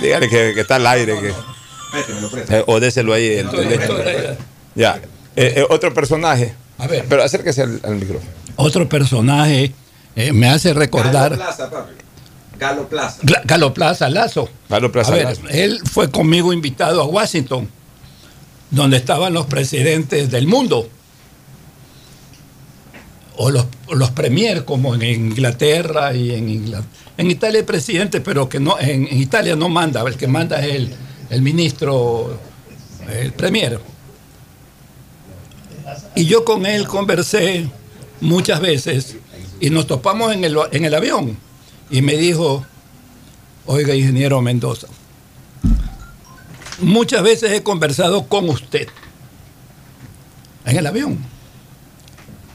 Dígale que, que está al aire. Que, eh, o déselo ahí. el. Ya. Eh, eh, otro personaje. A ver. Pero acérquese al, al micrófono. Otro personaje eh, me hace recordar. Plaza, papi. Galo Plaza. Galo Plaza Lazo. Galo Plaza A ver, Lazo. él fue conmigo invitado a Washington, donde estaban los presidentes del mundo. O los, los premier, como en Inglaterra y en Inglaterra. En Italia hay presidente, pero que no, en, en Italia no manda, el que manda es el, el ministro, el premier. Y yo con él conversé muchas veces y nos topamos en el, en el avión. Y me dijo, oiga, ingeniero Mendoza, muchas veces he conversado con usted en el avión,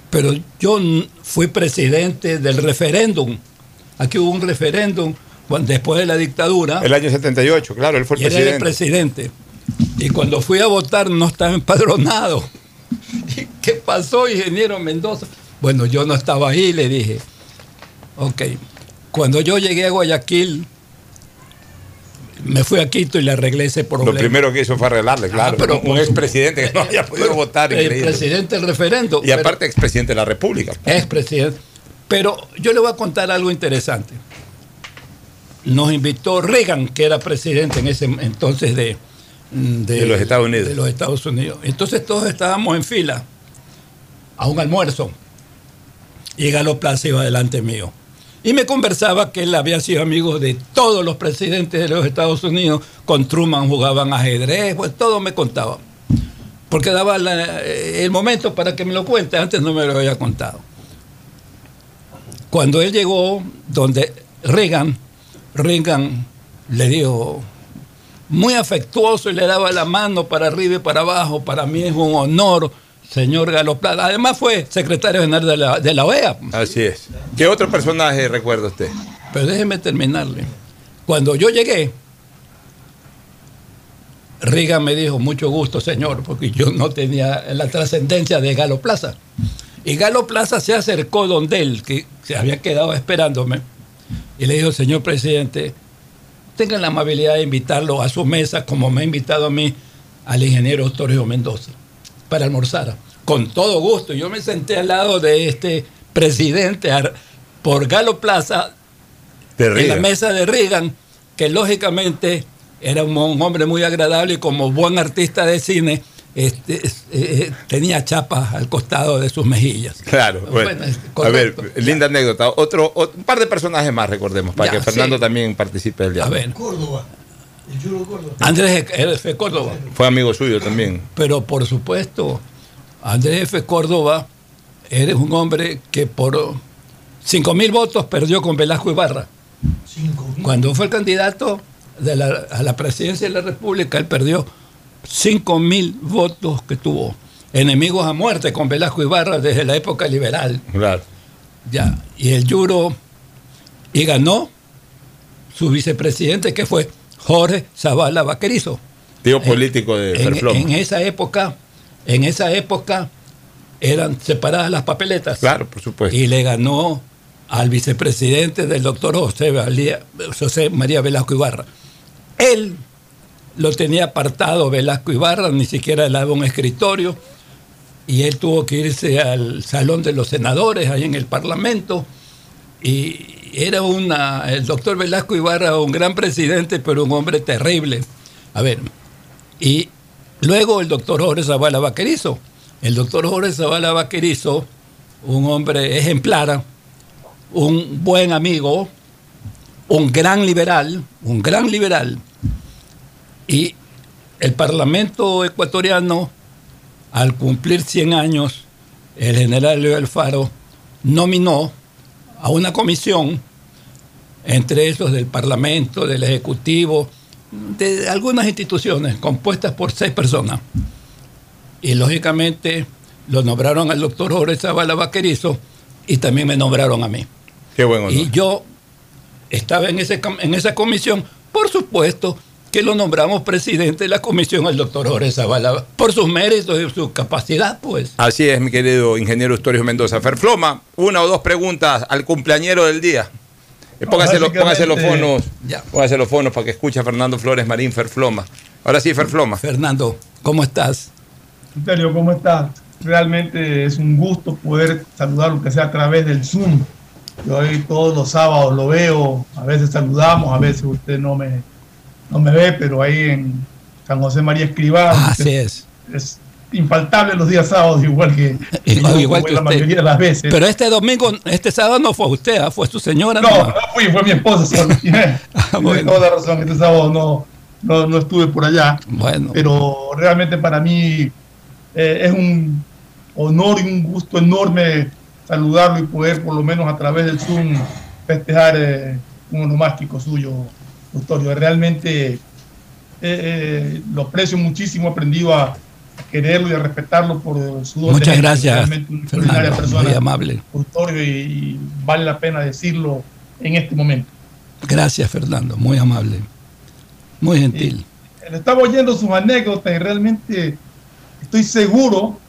pero yo fui presidente del referéndum. Aquí hubo un referéndum después de la dictadura. El año 78, claro, él fue el y él era el presidente. presidente. Y cuando fui a votar no estaba empadronado. ¿Y ¿Qué pasó, ingeniero Mendoza? Bueno, yo no estaba ahí, le dije. Ok. Cuando yo llegué a Guayaquil, me fui a Quito y le arreglé ese problema. Lo primero que hizo fue arreglarle, claro. Ah, pero un expresidente que no haya podido votar. el increíble. presidente del referéndum. Y aparte, expresidente de la República. Es presidente. Pero yo le voy a contar algo interesante. Nos invitó Reagan, que era presidente en ese entonces de, De los Estados Unidos. de los Estados Unidos. Entonces todos estábamos en fila a un almuerzo. Y Galo Plaza iba delante mío. Y me conversaba que él había sido amigo de todos los presidentes de los Estados Unidos. Con Truman jugaban ajedrez, pues todo me contaba. Porque daba la- el momento para que me lo cuente, antes no me lo había contado. Cuando él llegó donde Reagan, Reagan le dijo, muy afectuoso y le daba la mano para arriba y para abajo, para mí es un honor, señor Galo Plata. Además fue secretario general de la, de la OEA. Así es. ¿Qué otro personaje recuerda usted? Pero déjeme terminarle. Cuando yo llegué, Reagan me dijo, mucho gusto, señor, porque yo no tenía la trascendencia de Galo Plaza. Y Galo Plaza se acercó donde él, que se había quedado esperándome, y le dijo, señor presidente, tengan la amabilidad de invitarlo a su mesa, como me ha invitado a mí, al ingeniero Torrio Mendoza, para almorzar. Con todo gusto. Yo me senté al lado de este presidente por Galo Plaza, De en la Reagan. mesa de Reagan, que lógicamente era un, un hombre muy agradable y como buen artista de cine, este, eh, tenía chapas al costado de sus mejillas. Claro, bueno. Bueno, a ver, linda anécdota. Otro, ot- un par de personajes más, recordemos, para Ya, que Fernando sí. también participe del diálogo. A ver. Córdoba. El Yuro Córdoba. Andrés F. Córdoba. Fue amigo suyo también. Pero por supuesto, Andrés F. Córdoba eres un hombre que por 5 mil votos perdió con Velasco Ibarra. Cuando fue el candidato de la- a la presidencia de la República, él perdió 5 mil votos que tuvo. Enemigos a muerte con Velasco Ibarra desde la época liberal. Claro. Ya. Y el Yuro. Y ganó su vicepresidente, que fue Jorge Zavala Vaquerizo. Tío político de En, Ferfloma. en esa época, en esa época eran separadas las papeletas. Claro, por supuesto. Y le ganó al vicepresidente del doctor José, Valía- José María Velasco Ibarra. Él lo tenía apartado Velasco Ibarra, ni siquiera le daba un escritorio, y él tuvo que irse al salón de los senadores, ahí en el Parlamento, y era una, el doctor Velasco Ibarra, un gran presidente, pero un hombre terrible. A ver, y luego el doctor Jorge Zavala Vaquerizo. El doctor Jorge Zavala Vaquerizo, un hombre ejemplar, un buen amigo, un gran liberal, un gran liberal. Y el Parlamento ecuatoriano, al cumplir 100 años, el general Leo Alfaro nominó a una comisión, entre esos del Parlamento, del Ejecutivo, de algunas instituciones compuestas por seis personas. Y lógicamente lo nombraron al doctor Jorge Zavala Vaquerizo y también me nombraron a mí. Qué buen honor. Y yo estaba en, ese, en esa comisión, por supuesto que lo nombramos presidente de la comisión al doctor Jorge Zavala, por sus méritos y su capacidad, pues. Así es, mi querido ingeniero Historio Mendoza. Ferfloma, una o dos preguntas al cumpleañero del día. Eh, póngase, los, póngase los fonos, póngase los fonos para que escuche a Fernando Flores Marín Ferfloma. Ahora sí, Ferfloma. Fernando, ¿cómo estás? Antonio, ¿cómo estás? Realmente es un gusto poder saludar, aunque sea a través del Zoom. Yo hoy todos los sábados lo veo, a veces saludamos, a veces usted no me, no me ve, pero ahí en San José María Escribá. Así. Es impaltable los días sábados, igual que, que Igual, que la usted. mayoría de las veces. Pero este domingo, este sábado no fue usted, ¿ah? fue su señora. No, no fui, fue mi esposa. solo. Tiene, tiene bueno. toda la razón. Este sábado no, no, no estuve por allá. Bueno. Pero realmente para mí eh, es un honor y un gusto enorme saludarlo y poder por lo menos a través del Zoom festejar eh, un onomástico suyo, doctor. Yo realmente eh, eh, lo aprecio muchísimo, he aprendido a quererlo y a respetarlo por su don Muchas gracias, una Fernando, persona muy amable. y, y vale la pena decirlo en este momento. Gracias, Fernando, muy amable. Muy gentil. Le estaba oyendo sus anécdotas y realmente estoy seguro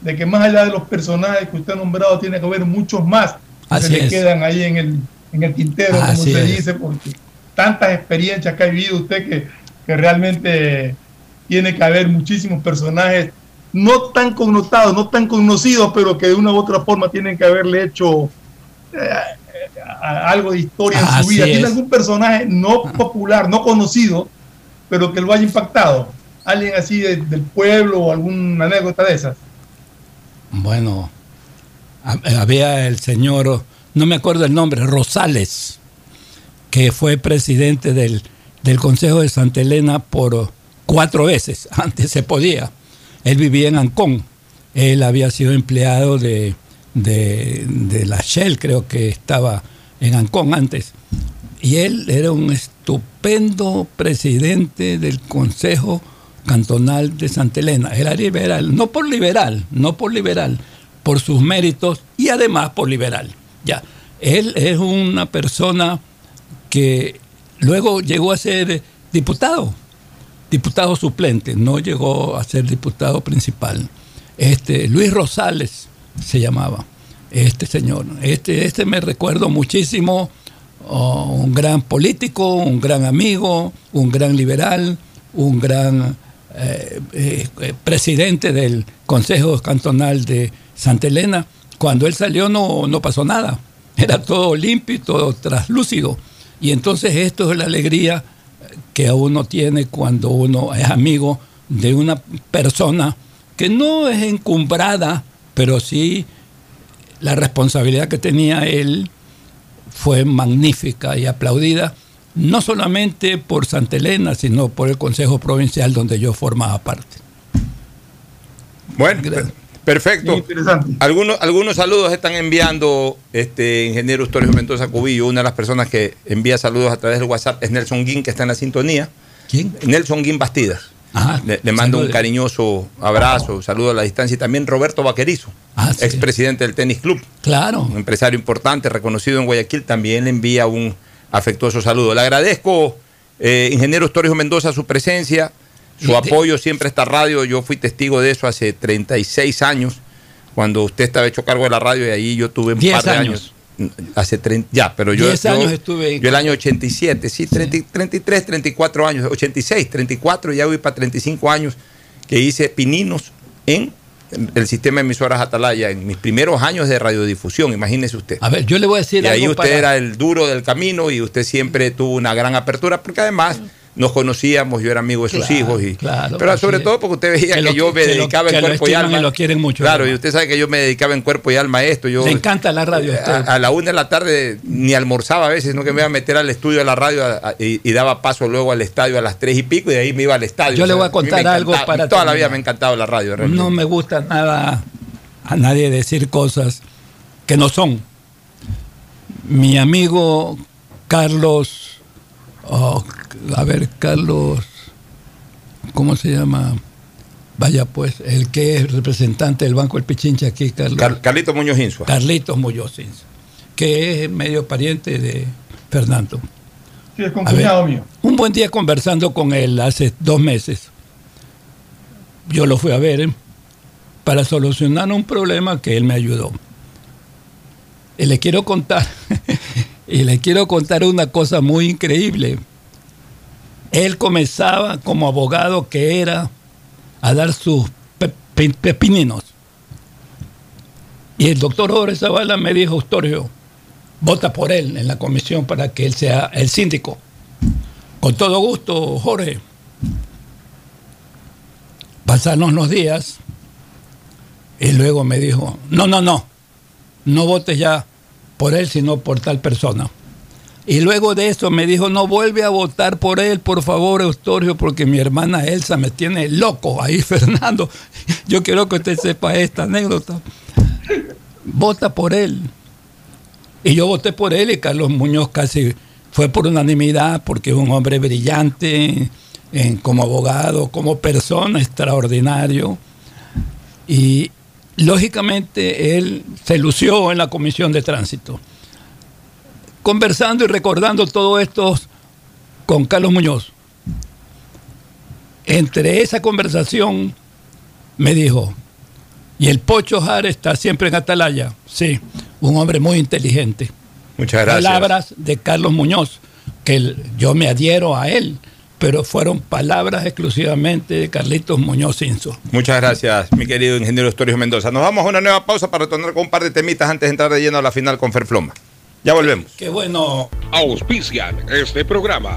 de que más allá de los personajes que usted ha nombrado, tiene que haber muchos más que Así se le es. quedan ahí en el, en el tintero, como Así se es. dice, porque tantas experiencias que ha vivido usted que, que realmente tiene que haber muchísimos personajes no tan connotados, no tan conocidos, pero que de una u otra forma tienen que haberle hecho eh, eh, algo de historia en su vida. ¿Tiene algún personaje no popular, no conocido, pero que lo haya impactado? ¿Alguien así de- del pueblo o alguna anécdota de esas? Bueno, hab- había el señor, no me acuerdo el nombre, Rosales, que fue presidente del, del Consejo de Santa Elena por cuatro veces, antes se podía. Él vivía en Ancón, él había sido empleado de, de, la Shell, creo que estaba en Ancón antes. Y él era un estupendo presidente del Consejo Cantonal de Santa Elena. Era liberal, no por liberal, no por liberal, por sus méritos y además por liberal. Ya, él es una persona que luego llegó a ser diputado, diputado suplente, no llegó a ser diputado principal. Este, Luis Rosales se llamaba, este señor. Este, este me recuerdo muchísimo, oh, un gran político, un gran amigo, un gran liberal, un gran eh, eh, presidente del Consejo Cantonal de Santa Elena. Cuando él salió no, no pasó nada, era todo limpio todo traslúcido. Y entonces esto es la alegría que uno tiene cuando uno es amigo de una persona que no es encumbrada, pero sí la responsabilidad que tenía él fue magnífica y aplaudida, no solamente por Santa Elena, sino por el Consejo Provincial donde yo formaba parte. Bueno, per- perfecto. Algunos, algunos saludos están enviando este ingeniero Eustorio Mendoza Cubillo. Una de las personas que envía saludos a través del WhatsApp es Nelson Guin, que está en la sintonía. ¿Quién? Nelson Guin Bastidas. Ah, le, le mando un cariñoso abrazo, saludo a la distancia. Y también Roberto Vaquerizo, expresidente del Tenis Club. Claro. Un empresario importante, reconocido en Guayaquil, también le envía un afectuoso saludo. Le agradezco, eh, ingeniero Eustorio Mendoza, su presencia, su apoyo siempre a esta radio. Yo fui testigo de eso hace 36 años, cuando usted estaba hecho cargo de la radio y ahí yo tuve un 10 par de años. años. Hace 30, ya, pero yo, 10 yo- años estuve en- yo el año 87, sí, 30 33, 34 años, 86, 34, ya voy para 35 años que hice pininos en el sistema de emisoras Atalaya en mis primeros años de radiodifusión, imagínese usted. A ver, yo le voy a decir Y ahí usted para- era el duro del camino y usted siempre tuvo una gran apertura, porque además nos conocíamos, yo era amigo de sus Claro, hijos. Y, claro, pero sobre todo porque usted veía Que que, lo- yo me que dedicaba en cuerpo y alma. y lo quieren mucho, Claro, y usted sabe que yo me dedicaba en cuerpo y alma a esto. Yo, Le encanta la radio a a, usted. a la una de la tarde ni almorzaba a veces, sino que me iba a meter al estudio de la radio a- a- y, y daba paso luego al estadio a las tres y pico y de ahí me iba al estadio. Yo le O sea, voy a contar algo para Toda la vida me ha encantado la radio. realmente. No me gusta nada a nadie decir cosas que no son. Mi amigo Carlos, oh, a ver, Carlos, ¿cómo se llama? Vaya pues, el que es representante del Banco del Pichincha aquí, Carlos. Car- Carlito Muñoz Insua. Carlitos Muñoz Insua, que es medio pariente de Fernando. Sí, es concuñado mío. Un buen día conversando con él hace dos meses. Yo lo fui a ver ¿eh? para solucionar un problema que él me ayudó. Y le quiero contar, y le quiero contar una cosa muy increíble. Él comenzaba como abogado que era a dar sus pe- pe- pepininos. Y el doctor Jorge Zavala me dijo, Eustorio, vota por él en la comisión para que él sea el síndico. Con todo gusto, Jorge. Pasaron los días y luego me dijo, no, no, no, no votes ya por él, sino por tal persona. Y luego de eso me dijo, no vuelve a votar por él, por favor, Eustorio, porque mi hermana Elsa me tiene loco ahí, Fernando. Yo quiero que usted sepa esta anécdota. Vota por él. Y yo voté por él y Carlos Muñoz casi fue por unanimidad porque es un hombre brillante como abogado, como persona extraordinario. Y lógicamente él se lució en la comisión de tránsito. Conversando y recordando todo esto con Carlos Muñoz. Entre esa conversación me dijo, ¿y el Pocho Jara está siempre en Atalaya? Sí, un hombre muy inteligente. Muchas gracias. Palabras de Carlos Muñoz, que yo me adhiero a él, pero fueron palabras exclusivamente de Carlitos Muñoz Inso. Muchas gracias, mi querido ingeniero Eustorio Mendoza. Nos vamos a una nueva pausa para retornar con un par de temitas antes de entrar de lleno a la final con Ferfloma. Ya volvemos. Qué bueno. Auspician este programa.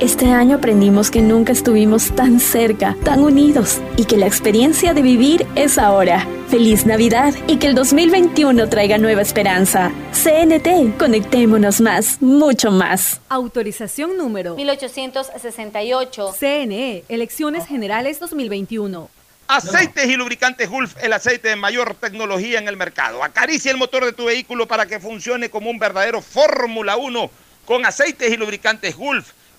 Este año aprendimos que nunca estuvimos tan cerca, tan unidos y que la experiencia de vivir es ahora. Feliz Navidad y que el 2021 traiga nueva esperanza. CNT, conectémonos más, mucho más. Autorización número 1868. CNE, Elecciones Generales 2021. Aceites y lubricantes Gulf, el aceite de mayor tecnología en el mercado. Acaricia el motor de tu vehículo para que funcione como un verdadero Fórmula 1 con aceites y lubricantes Gulf.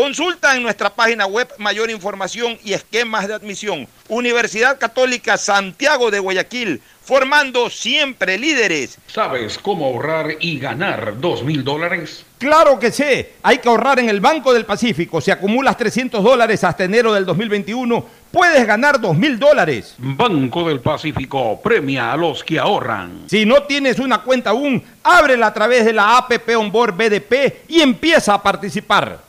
Consulta en nuestra página web mayor información y esquemas de admisión. Universidad Católica Santiago de Guayaquil, formando siempre líderes. ¿Sabes cómo ahorrar y ganar dos mil dólares? Claro que sé, hay que ahorrar en el Banco del Pacífico. Si acumulas 300 dólares hasta enero del 2021, puedes ganar dos mil dólares. Banco del Pacífico premia a los que ahorran. Si no tienes una cuenta aún, ábrela a través de la APP Onboard BDP y empieza a participar.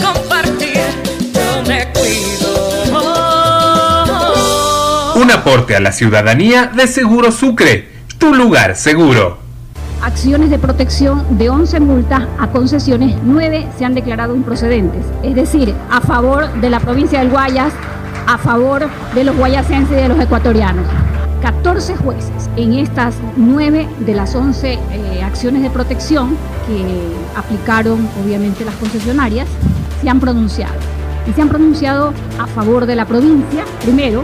Aporte a la ciudadanía de Seguro Sucre, tu lugar seguro. Acciones de protección de 11 multas a concesiones, 9 se han declarado improcedentes. Es decir, a favor de la provincia del Guayas, a favor de los guayasenses y de los ecuatorianos. 14 jueces en estas 9 de las 11 eh, acciones de protección que aplicaron obviamente las concesionarias se han pronunciado. Y se han pronunciado a favor de la provincia. Primero,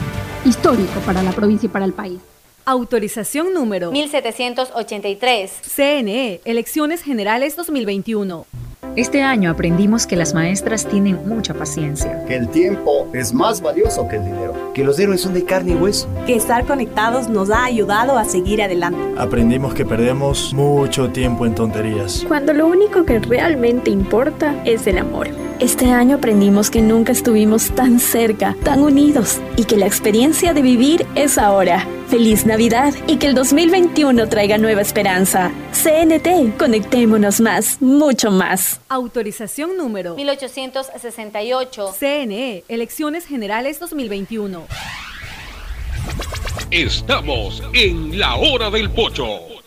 histórico para la provincia y para el país. Autorización número 1783. CNE, Elecciones Generales 2021. Este año aprendimos que las maestras tienen mucha paciencia. Que el tiempo es más valioso que el dinero. Que los héroes son de carne y hueso. Que estar conectados nos ha ayudado a seguir adelante. Aprendimos que perdemos mucho tiempo en tonterías. Cuando lo único que realmente importa es el amor. Este año aprendimos que nunca estuvimos tan cerca, tan unidos y que la experiencia de vivir es ahora. Feliz Navidad y que el 2021 traiga nueva esperanza. CNT, conectémonos más, mucho más. Autorización número 1868. CNE, Elecciones Generales 2021. Estamos en la hora del pocho.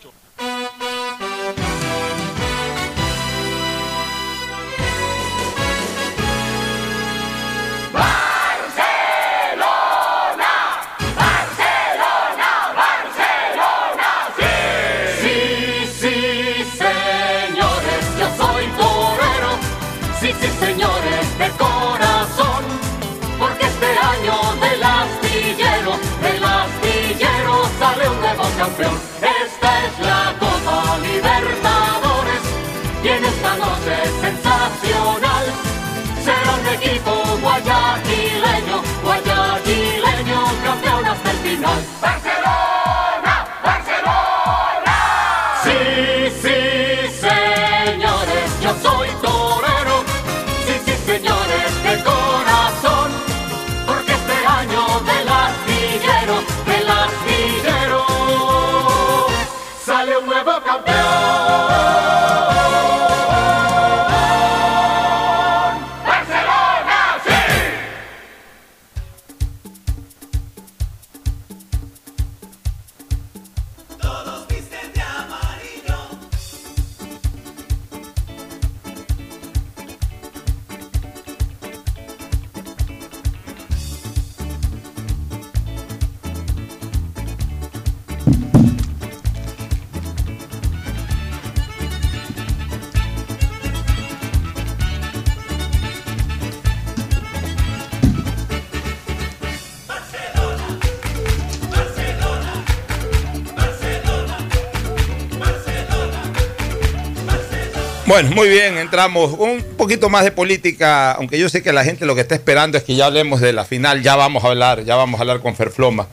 Bueno, muy bien, entramos un poquito más de política, aunque yo sé que la gente lo que está esperando es que ya hablemos de la final, ya vamos a hablar, ya vamos a hablar con Ferfloma.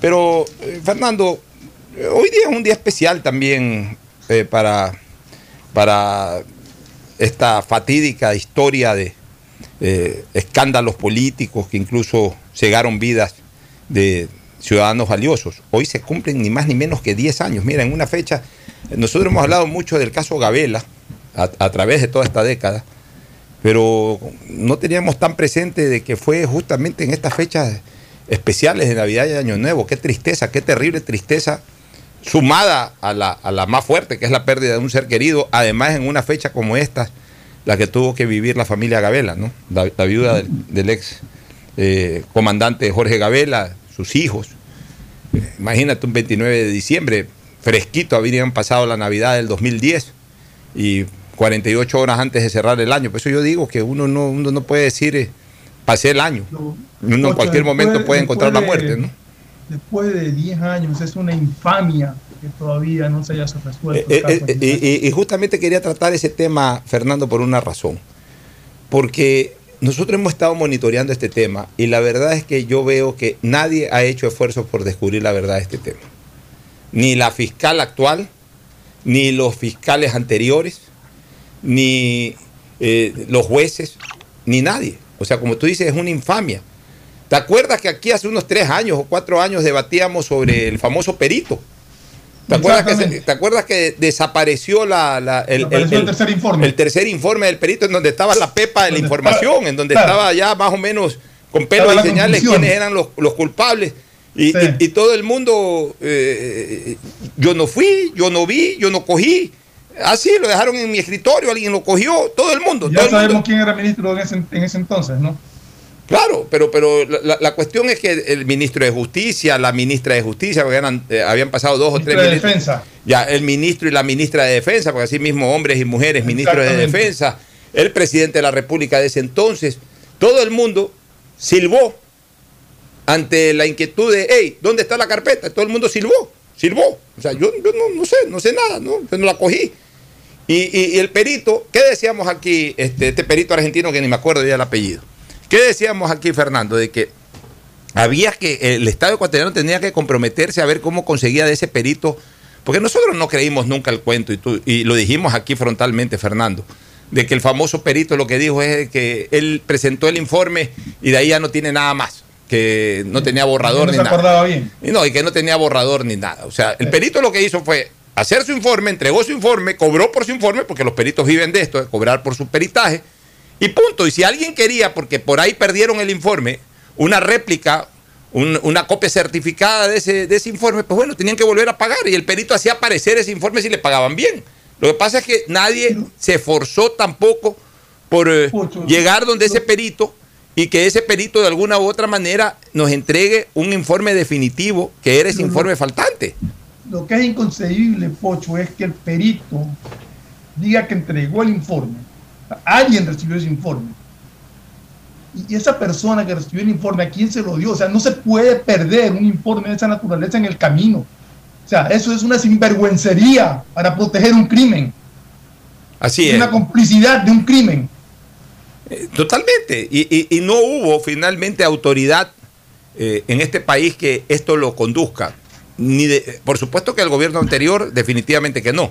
Pero, eh, Fernando, eh, hoy día es un día especial también eh, para, para esta fatídica historia de escándalos políticos que incluso cegaron vidas de ciudadanos valiosos. Hoy se cumplen ni más ni menos que 10 años. Mira, en una fecha, nosotros hemos hablado mucho del caso Gabela a, través de toda esta década, pero no teníamos tan presente de que fue justamente en estas fechas especiales de Navidad y Año Nuevo. Qué tristeza, qué terrible tristeza, sumada a la, a la más fuerte, que es la pérdida de un ser querido, además en una fecha como esta, la que tuvo que vivir la familia Gabela, ¿no? La, viuda del, ex eh, comandante Jorge Gabela, sus hijos. Imagínate un 29 de diciembre, fresquito, habrían pasado la Navidad del 2010 y 48 horas antes de cerrar el año. Por eso yo digo que uno no, uno no puede decir, eh, pasé el año. Uno en cualquier momento después- puede encontrar la muerte. Después de 10 años, es una infamia que todavía no se haya resuelto. Eh, el eh, caso. eh, y, y justamente quería tratar ese tema, Fernando, por una razón. Porque nosotros hemos estado monitoreando este tema y la verdad es que yo veo que nadie ha hecho esfuerzos por descubrir la verdad de este tema. Ni la fiscal actual, ni los fiscales anteriores, ni eh, los jueces, ni nadie. O sea, como tú dices, es una infamia. ¿Te acuerdas que aquí hace unos tres años o cuatro años debatíamos sobre el famoso perito? ¿Te acuerdas, que, se- Exactamente. ¿Te acuerdas que desapareció la, la- el, Desapareció el tercer informe. el tercer informe del perito en donde estaba la pepa de la información, estaba- en donde claro. estaba ya más o menos con pelo Estaba y señales quiénes eran los, los culpables? Y, Sí. y- y todo el mundo, eh, yo no fui, yo no vi, yo no cogí. Así lo dejaron en mi escritorio, alguien lo cogió, todo el mundo. Ya todo el mundo. sabemos quién era ministro en ese, en ese entonces, ¿no? Claro, pero, pero la- la, cuestión es que el ministro de Justicia, la ministra de Justicia, porque eran, eh, habían pasado dos o tres Ministro de ministros. Defensa. Ya, el ministro y la ministra de Defensa, porque así mismo hombres y mujeres, ministros de. Defensa, el presidente de la República de ese entonces, todo el mundo silbó ante la inquietud de, hey, ¿dónde está la carpeta? Todo el mundo silbó, silbó. O sea, yo, yo no, no sé, no sé nada, ¿no? Yo no la cogí. Y, y- y el perito, ¿qué decíamos aquí? Este, este perito argentino que ni me acuerdo ya el apellido. ¿Qué decíamos aquí, Fernando? De que había que, el Estado ecuatoriano tenía que comprometerse a ver cómo conseguía de ese perito, porque nosotros no creímos nunca el cuento, y, tú- y lo dijimos aquí frontalmente, Fernando, de que el famoso perito lo que dijo es que él presentó el informe y de ahí ya no tiene nada más, que no tenía borrador no ni se nada. acordaba bien. Y no, y que no tenía borrador ni nada. O sea, el perito lo que hizo fue hacer su informe, entregó su informe, cobró por su informe, porque los peritos viven de esto, de cobrar por su peritaje, y punto. Y si alguien quería, porque por ahí perdieron el informe, una réplica, un- una copia certificada de ese, de ese informe, pues bueno, tenían que volver a pagar. Y el perito hacía aparecer ese informe si le pagaban bien. Lo que pasa es que nadie se esforzó tampoco por eh, llegar donde ese perito y que ese perito de alguna u otra manera nos entregue un informe definitivo que era ese informe faltante. Lo que es inconcebible, Pocho, es que el perito diga que entregó el informe. Alguien recibió ese informe. Y esa persona que recibió el informe, ¿a quién se lo dio? O sea, no se puede perder un informe de esa naturaleza en el camino. O sea, eso es una sinvergüencería para proteger un crimen. Así Es es. una complicidad de un crimen. Eh, Totalmente. Y, y- y no hubo finalmente autoridad eh, en este país que esto lo conduzca. Ni de- por supuesto que el gobierno anterior, definitivamente que no.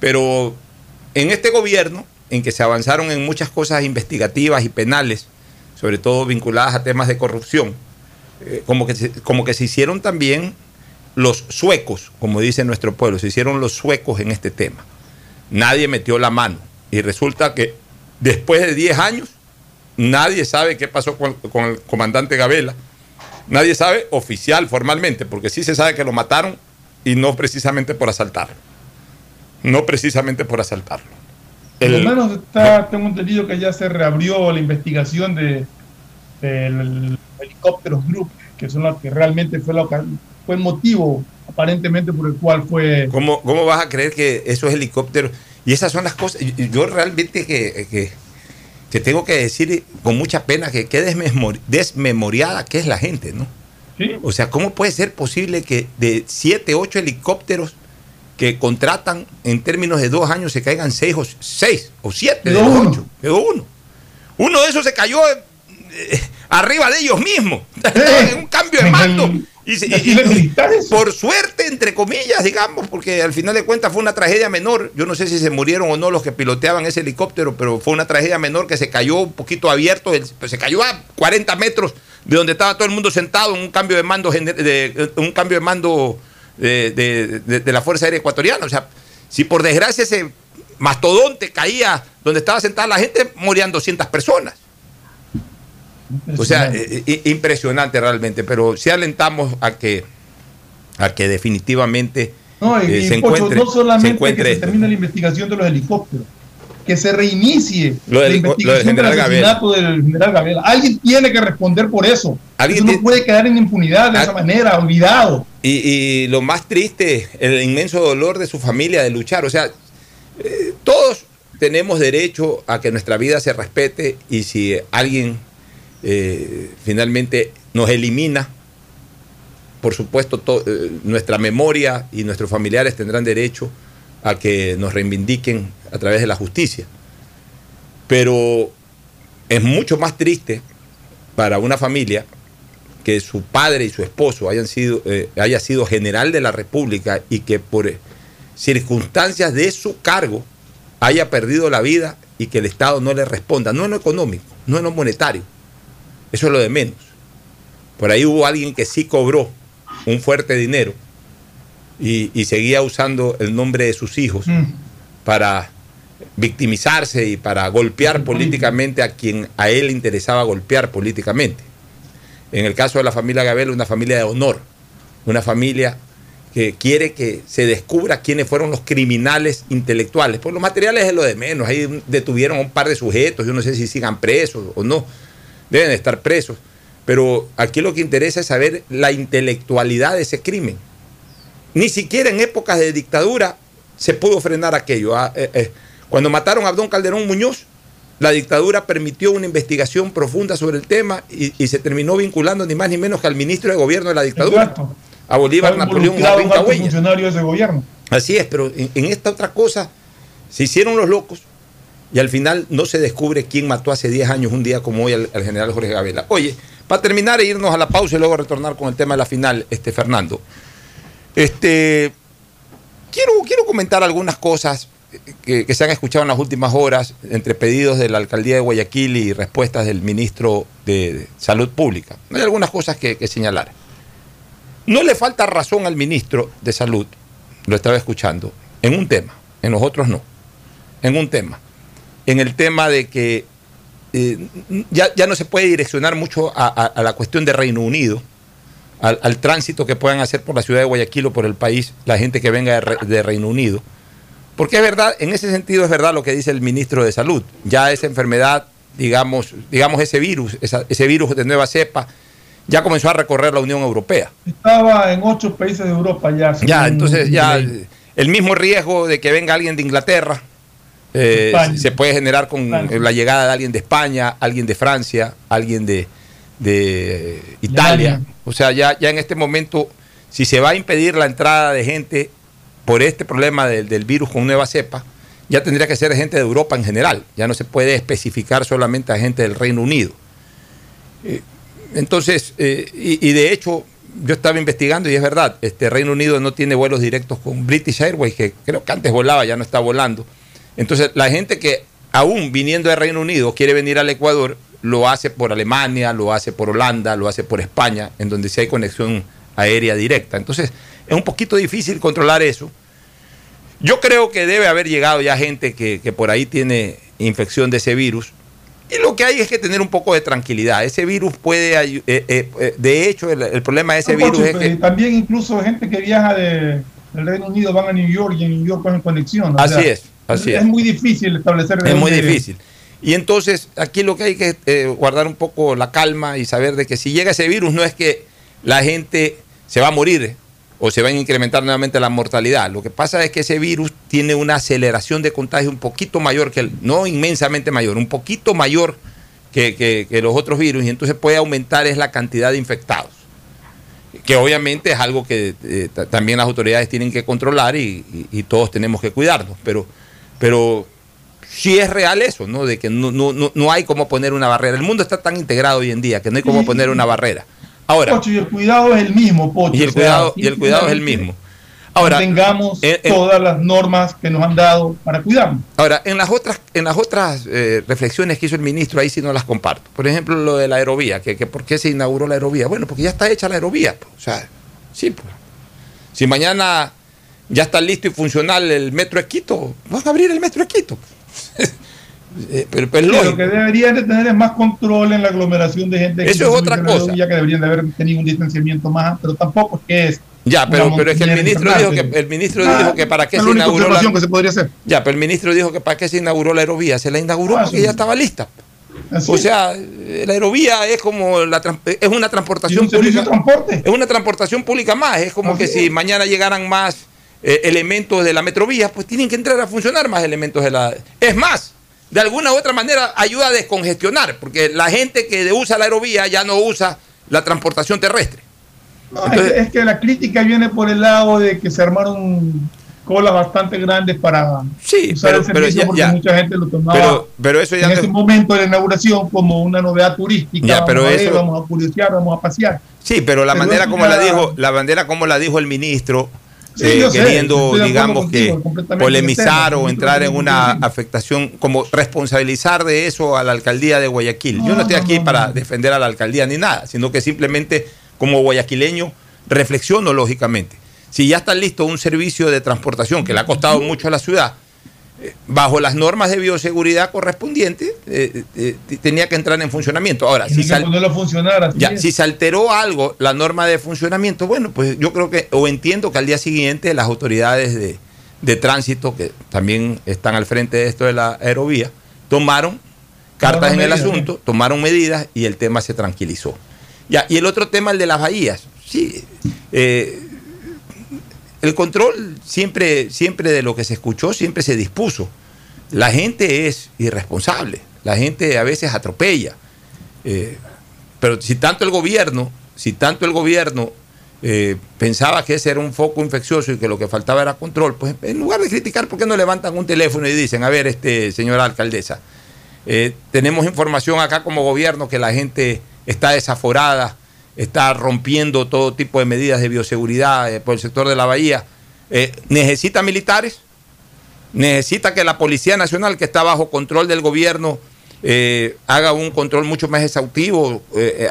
Pero en este gobierno, en que se avanzaron en muchas cosas investigativas y penales, sobre todo vinculadas a temas de corrupción, eh, como, que se, como que se hicieron también los suecos, como dice nuestro pueblo, se hicieron los suecos en este tema. Nadie metió la mano. Y resulta que después de 10 años, nadie sabe qué pasó con, con el comandante Gabela. Nadie sabe oficial, formalmente, porque sí se sabe que lo mataron y no precisamente por asaltarlo. No precisamente por asaltarlo. Por El- lo menos está, tengo entendido que ya se reabrió la investigación de del helicópteros group, que son los que realmente fue, la, fue el motivo aparentemente por el cual fue ¿Cómo, ¿Cómo vas a creer que esos helicópteros... Y esas son las cosas... Yo realmente que, que, que tengo que decir con mucha pena que qué desmemori- desmemoriada que es la gente, ¿no? O sea, ¿cómo puede ser posible que de siete, ocho helicópteros que contratan en términos de dos años se caigan seis o, seis, o siete de Quedó los uno. Quedó uno. Uno de esos se cayó arriba de ellos mismos. un cambio de mando. Y, y- y- por suerte, entre comillas, digamos, porque al final de cuentas fue una tragedia menor. Yo no sé si se murieron o no los que piloteaban ese helicóptero, pero fue una tragedia menor que se cayó un poquito abierto, pues, se cayó a 40 metros de donde estaba todo el mundo sentado en un cambio de mando, de, un cambio de mando de, de- de- de la Fuerza Aérea Ecuatoriana. O sea, si por desgracia ese mastodonte caía donde estaba sentada la gente, morían 200 personas. O sea, eh, eh, impresionante realmente, pero sí alentamos a que, a que definitivamente No, eh, se encuentre, no solamente se encuentre que se esto. termine la investigación de los helicópteros, que se reinicie Lo del- la lo del investigación del general asesinato del general Gabela. Alguien tiene que responder por eso. Alguien Eso no puede quedar en impunidad de esa manera, olvidado. Y, y lo más triste, el inmenso dolor de su familia de luchar. O sea, eh, todos tenemos derecho a que nuestra vida se respete y si alguien eh, finalmente nos elimina, por supuesto, to- eh, nuestra memoria y nuestros familiares tendrán derecho a que nos reivindiquen a través de la justicia. Pero es mucho más triste para una familia que su padre y su esposo hayan sido, eh, haya sido general de la República y que por circunstancias de su cargo haya perdido la vida y que el Estado no le responda, no en lo económico, no en lo monetario. Eso es lo de menos. Por ahí hubo alguien que sí cobró un fuerte dinero y, y seguía usando el nombre de sus hijos para victimizarse y para golpear políticamente a quien a él interesaba golpear políticamente. En el caso de la familia Gabel, una familia de honor, una familia que quiere que se descubra quiénes fueron los criminales intelectuales. Por los materiales es lo de menos. Ahí detuvieron a un par de sujetos, yo no sé si sigan presos o no, deben estar presos. Pero aquí lo que interesa es saber la intelectualidad de ese crimen. Ni siquiera en épocas de dictadura se pudo frenar aquello. Ah, eh, eh, Cuando mataron a Abdón Calderón Muñoz, la dictadura permitió una investigación profunda sobre el tema y, y se terminó vinculando ni más ni menos que al ministro de gobierno de la dictadura, Exacto. a Bolívar Napoleón funcionario de ese gobierno. Así es, pero en, en esta otra cosa se hicieron los locos y al final no se descubre quién mató hace 10 años, un día como hoy, al, al general Jorge Gabela. Oye, para terminar e irnos a la pausa y luego retornar con el tema de la final, este Fernando. Este, quiero, quiero comentar algunas cosas que, que se han escuchado en las últimas horas entre pedidos de la alcaldía de Guayaquil y respuestas del ministro de Salud Pública. Hay algunas cosas que, que señalar. No le falta razón al ministro de Salud, lo estaba escuchando, en un tema, en los otros no, en un tema, en el tema de que eh, ya, ya no se puede direccionar mucho a, a- a la cuestión de Reino Unido, al, al tránsito que puedan hacer por la ciudad de Guayaquil o por el país la gente que venga de, Re- de Reino Unido. Porque es verdad, en ese sentido es verdad lo que dice el ministro de Salud. Ya esa enfermedad, digamos, digamos ese virus, esa- ese virus de nueva cepa, ya comenzó a recorrer la Unión Europea. Estaba en ocho países de Europa ya. Ya, entonces ya el mismo riesgo de que venga alguien de Inglaterra eh, se puede generar con Francia. la llegada de alguien de España, alguien de Francia, alguien de, de Italia. Alemania. O sea, ya, ya en este momento, si se va a impedir la entrada de gente por este problema del, del virus con nueva cepa, ya tendría que ser gente de Europa en general. Ya no se puede especificar solamente a gente del Reino Unido. Eh, entonces, eh, y, y de hecho, yo estaba investigando y es verdad, este Reino Unido no tiene vuelos directos con British Airways, que creo que antes volaba, ya no está volando. Entonces, la gente que aún viniendo de Reino Unido quiere venir al Ecuador, lo hace por Alemania, lo hace por Holanda, lo hace por España, en donde sí hay conexión aérea directa. Entonces, es un poquito difícil controlar eso. Yo creo que debe haber llegado ya gente que, que por ahí tiene infección de ese virus. Y lo que hay es que tener un poco de tranquilidad. Ese virus puede... eh, eh, eh, de hecho, el, el problema de ese No, virus es eh, que... También incluso gente que viaja de, del Reino Unido van a New York y en New York cogen conexión. o Así es, así es. es. muy difícil establecer. Es muy difícil. Y entonces aquí lo que hay que eh, guardar un poco la calma y saber de que si llega ese virus no es que la gente se va a morir o se va a incrementar nuevamente la mortalidad. Lo que pasa es que ese virus tiene una aceleración de contagio un poquito mayor que el, no inmensamente mayor, un poquito mayor que, que- que los otros virus y entonces puede aumentar es la cantidad de infectados. que obviamente es algo que eh, ta- también las autoridades tienen que controlar y, y- y todos tenemos que cuidarnos, pero, pero sí es real eso, ¿no? De que no, no, no, no hay cómo poner una barrera. El mundo está tan integrado hoy en día que no hay cómo poner una barrera. Ahora, Pocho, y el cuidado es el mismo, Pocho. y el o sea, cuidado, y el cuidado es el mismo. Ahora, tengamos en- en- todas las normas que nos han dado para cuidarnos. Ahora, en las otras, en las otras eh, reflexiones que hizo el ministro, ahí sí no las comparto. Por ejemplo, lo de la aerovía, que, que por qué se inauguró la aerovía. Bueno, porque ya está hecha la aerovía. pues, O sea, sí, pues. Si mañana ya está listo y funcional el metro de Quito, van a abrir el metro de Quito. Eh, pero, Sí, lo que deberían de tener es más control en la aglomeración de gente. que Eso es otra cosa. rodilla, que deberían de haber tenido un distanciamiento más, pero tampoco es que es. Ya, pero, pero es que el ministro dijo que el ministro Ah, dijo que para qué se inauguró la que se podría hacer. Ya, pero el ministro dijo que para qué se inauguró la aerovía. Se la inauguró Ah, porque sí. ya estaba lista. Así o sea, la aerovía es como la es una transportación ¿Y un pública. de transporte? Es una transportación pública más. Es como Así que es. si mañana llegaran más eh, elementos de la metrovía, pues tienen que entrar a funcionar más elementos de la. Es más, de alguna u otra manera ayuda a descongestionar, porque la gente que usa la aerovía ya no usa la transportación terrestre. No, es, que, es que la crítica viene por el lado de que se armaron colas bastante grandes para Sí, usar pero- el pero servicio ya- porque mucha gente lo tomaba Pero, pero eso ya en no- ese momento de la inauguración como una novedad turística. Ya, vamos pero a ver, eso- vamos a curiosear, vamos a pasear. Sí, pero la Pero manera como la dijo, la bandera como la dijo el ministro, Sí, eh, yo sé, queriendo, digamos contigo, que polemizar o entrar en una afectación, como responsabilizar de eso a la alcaldía de Guayaquil. Yo no estoy aquí no, para defender a la alcaldía ni nada, sino que simplemente como guayaquileño reflexiono lógicamente. Si ya está listo un servicio de transportación que le ha costado mucho a la ciudad, bajo las normas de bioseguridad correspondientes, eh, eh, eh, tenía que entrar en funcionamiento. Ahora, si sal- funcionar. ya, si se alteró algo, la norma de funcionamiento, bueno, pues yo creo que, o entiendo que al día siguiente las autoridades de, de tránsito, que también están al frente de esto de la aerovía, tomaron cartas en el medidas, asunto, tomaron medidas y el tema se tranquilizó. Ya, y el otro tema, el de las bahías. Sí, eh, el control siempre, siempre de lo que se escuchó, siempre se dispuso. La gente es irresponsable, la gente a veces atropella. Eh, pero si tanto el gobierno, si tanto el gobierno eh, pensaba que ese era un foco infeccioso y que lo que faltaba era control, pues en lugar de criticar, ¿por qué no levantan un teléfono y dicen, a ver, este señora alcaldesa, eh, tenemos información acá como gobierno que la gente está desaforada, está rompiendo todo tipo de medidas de bioseguridad eh, por el sector de la bahía. Eh, ¿Necesita militares? ¿Necesita que la Policía Nacional, que está bajo control del gobierno, eh, haga un control mucho más exhaustivo?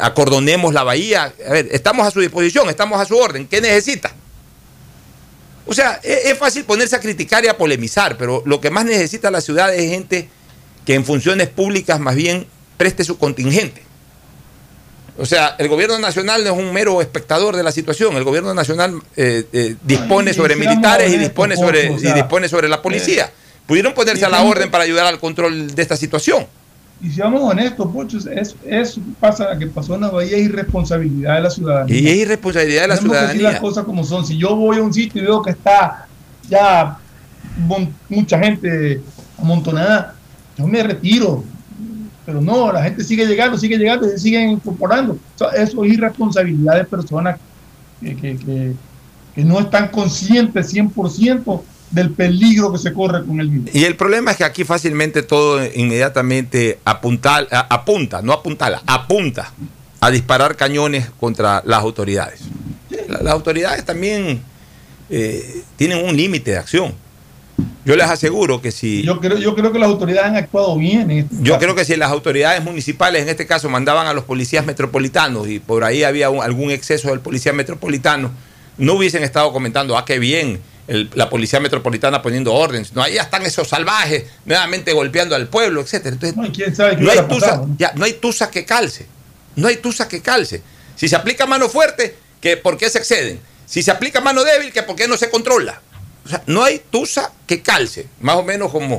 Acordonemos la bahía. A ver, estamos a su disposición, estamos a su orden. ¿Qué necesita? O sea, es, es fácil ponerse a criticar y a polemizar, pero lo que más necesita la ciudad es gente que en funciones públicas más bien preste su contingente. O sea, el gobierno nacional no es un mero espectador de la situación. El gobierno nacional eh, eh, dispone sobre militares y dispone sobre, y dispone sobre la policía. Pudieron ponerse a la orden para ayudar al control de esta situación. Y seamos honestos, Pocho, es, eso pasa, que pasó en la bahía es irresponsabilidad de la ciudadanía. Y es irresponsabilidad de la Tenemos que decir ciudadanía. las cosas como son. Si yo voy a un sitio y veo que está ya mucha gente amontonada, yo me retiro. Pero no, la gente sigue llegando, sigue llegando se siguen incorporando. O sea, eso es irresponsabilidad de personas que, que- que- que no están conscientes 100% del peligro que se corre con el virus. Y el problema es que aquí fácilmente todo inmediatamente apunta, a- apunta, no apuntala, apunta a disparar cañones contra las autoridades. La- Las autoridades también eh, tienen un límite de acción. Yo les aseguro que si... Yo creo, yo creo que las autoridades han actuado bien. en este Yo caso. creo que si las autoridades municipales, en este caso, mandaban a los policías metropolitanos y por ahí había un- algún exceso del policía metropolitano, no hubiesen estado comentando, ah, qué bien, el- la policía metropolitana poniendo órdenes. No, ahí ya están esos salvajes nuevamente golpeando al pueblo, etcétera. Entonces, No, quién sabe no hay tusa, pasado, ¿no? ya, no hay tusa que calce. No hay tusa que calce. Si se aplica mano fuerte, que ¿por qué se exceden? Si se aplica mano débil, que ¿por qué no se controla? O sea, no hay tusa que calce. Más o menos como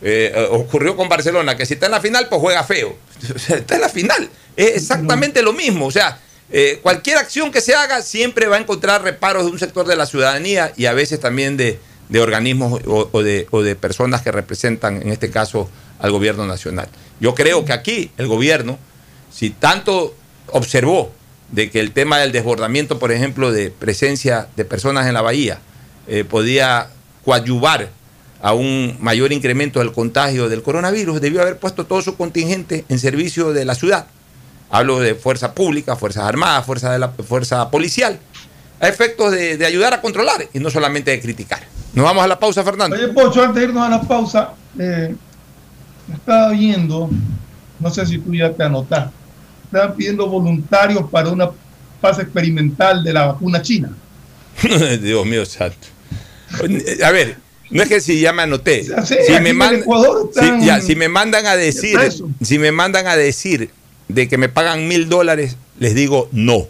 eh, eh, ocurrió con Barcelona, que si está en la final, pues juega feo. Está en la final. Es exactamente lo mismo. O sea, eh, cualquier acción que se haga siempre va a encontrar reparos de un sector de la ciudadanía y a veces también de, de organismos o, o de, o de personas que representan, en este caso, al gobierno nacional. Yo creo que aquí el gobierno, si tanto observó de que el tema del desbordamiento, por ejemplo, de presencia de personas en la bahía, eh, podía coadyuvar a un mayor incremento del contagio del coronavirus, debió haber puesto todo su contingente en servicio de la ciudad. Hablo de fuerza pública, fuerzas armadas, fuerza, de la, fuerza policial, a efectos de, de ayudar a controlar y no solamente de criticar. Nos vamos a la pausa, Fernando. Oye, Pocho, antes de irnos a la pausa, eh, estaba viendo, no sé si tú ya te anotaste, estaban pidiendo voluntarios para una fase experimental de la vacuna china. Dios mío santo. A ver, no es que si ya me anoté. si, me si- ya, si mandan a decir, si me mandan a decir de que me pagan mil dólares, les digo no.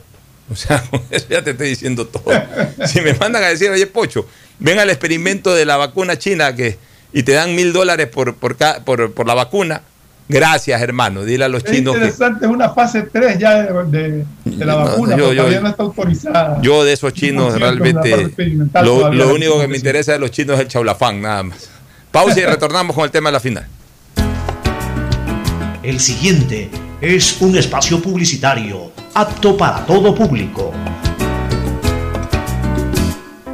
O sea, con eso ya te estoy diciendo todo. Si me mandan a decir, oye, Pocho, ven al experimento de la vacuna china que, y te dan mil dólares por, por, por, por la vacuna, gracias, hermano. Dile a los Es chinos que interesante, es una fase 3 ya de, de- de la No, vacuna, yo- pero yo- todavía no está autorizada. yo de esos chinos 100% en la parte realmente lo, lo único que me interesa de los chinos es el chaulafán, nada más. Pausa y retornamos con el tema de la final. El siguiente es un espacio publicitario apto para todo público.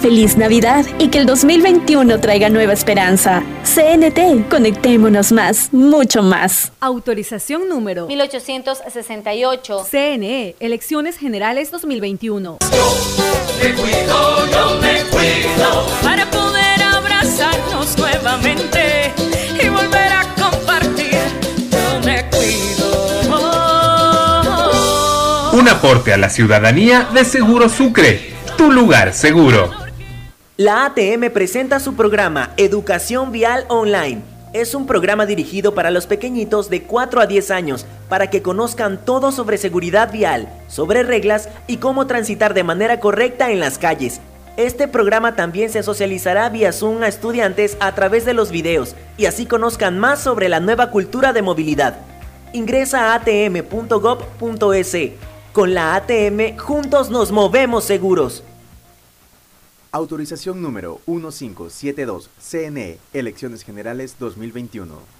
Feliz Navidad y que el 2021 traiga nueva esperanza. CNT, conectémonos más, mucho más. Autorización número 1868. CNE, Elecciones Generales 2021. Me cuido, yo me cuido para poder abrazarnos nuevamente y volver a compartir. Yo me cuido. Un aporte a la ciudadanía de Seguro Sucre, tu lugar seguro. La ATM presenta su programa Educación Vial Online. Es un programa dirigido para los pequeñitos de 4 a 10 años para que conozcan todo sobre seguridad vial, sobre reglas y cómo transitar de manera correcta en las calles. Este programa también se socializará vía Zoom a estudiantes a través de los videos y así conozcan más sobre la nueva cultura de movilidad. Ingresa a atm.gov.es. Con la ATM, juntos nos movemos seguros. Autorización número 1572, CNE, E, Elecciones Generales 2021.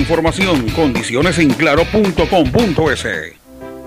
información, condiciones en claro.com.es.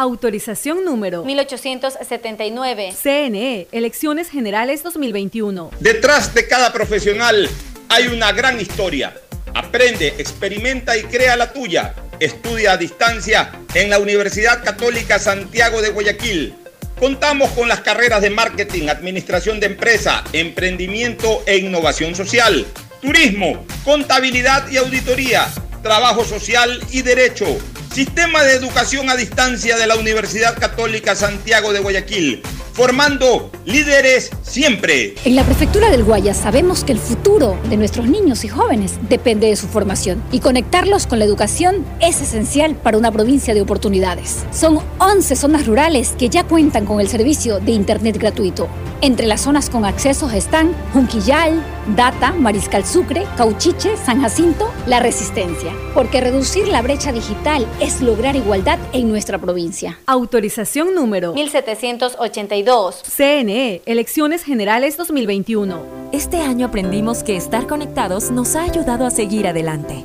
Autorización número 1879. CNE, Elecciones Generales 2021. Detrás de cada profesional hay una gran historia. Aprende, experimenta y crea la tuya. Estudia a distancia en la Universidad Católica Santiago de Guayaquil. Contamos con las carreras de marketing, administración de empresa, emprendimiento e innovación social, turismo, contabilidad y auditoría, trabajo social y derecho. Sistema de Educación a Distancia de la Universidad Católica Santiago de Guayaquil, formando líderes siempre. En la Prefectura del Guayas sabemos que el futuro de nuestros niños y jóvenes depende de su formación y conectarlos con la educación es esencial para una provincia de oportunidades. Son 11 zonas rurales que ya cuentan con el servicio de Internet gratuito. Entre las zonas con accesos están Junquillal, Data, Mariscal Sucre, Cauchiche, San Jacinto, La Resistencia. Porque reducir la brecha digital es lograr igualdad en nuestra provincia. Autorización número 1782. CNE, Elecciones Generales 2021. Este año aprendimos que estar conectados nos ha ayudado a seguir adelante.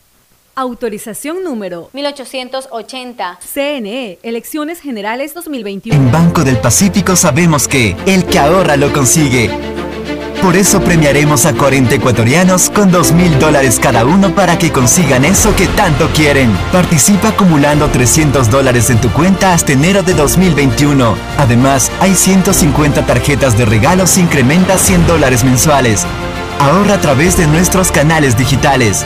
Autorización número 1880. CNE, Elecciones Generales 2021. En Banco del Pacífico sabemos que el que ahorra lo consigue. Por eso premiaremos a 40 ecuatorianos con 2 mil dólares cada uno para que consigan eso que tanto quieren. Participa acumulando 300 dólares en tu cuenta hasta enero de 2021. Además, hay 150 tarjetas de regalos incrementa 100 dólares mensuales. Ahorra a través de nuestros canales digitales.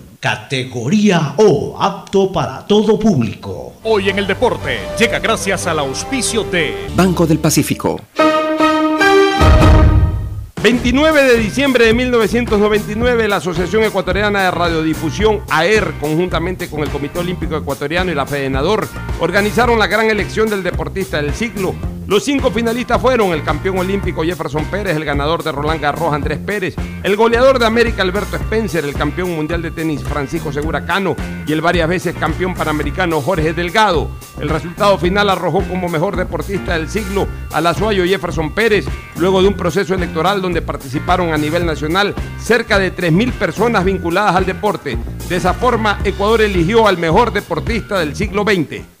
categoría O, apto para todo público. Hoy en el deporte llega gracias al auspicio de Banco del Pacífico. 29 de diciembre de 1999, la Asociación Ecuatoriana de Radiodifusión, AER, conjuntamente con el Comité Olímpico Ecuatoriano y la FEDENADOR, organizaron la gran elección del deportista del siglo. Los cinco finalistas fueron el campeón olímpico Jefferson Pérez, el ganador de Roland Garros Andrés Pérez, el goleador de América Alberto Spencer, el campeón mundial de tenis Francisco Segura Cano y el varias veces campeón panamericano Jorge Delgado. El resultado final arrojó como mejor deportista del siglo al azuayo Jefferson Pérez, luego de un proceso electoral donde participaron a nivel nacional cerca de 3.000 personas vinculadas al deporte. De esa forma, Ecuador eligió al mejor deportista del siglo XX.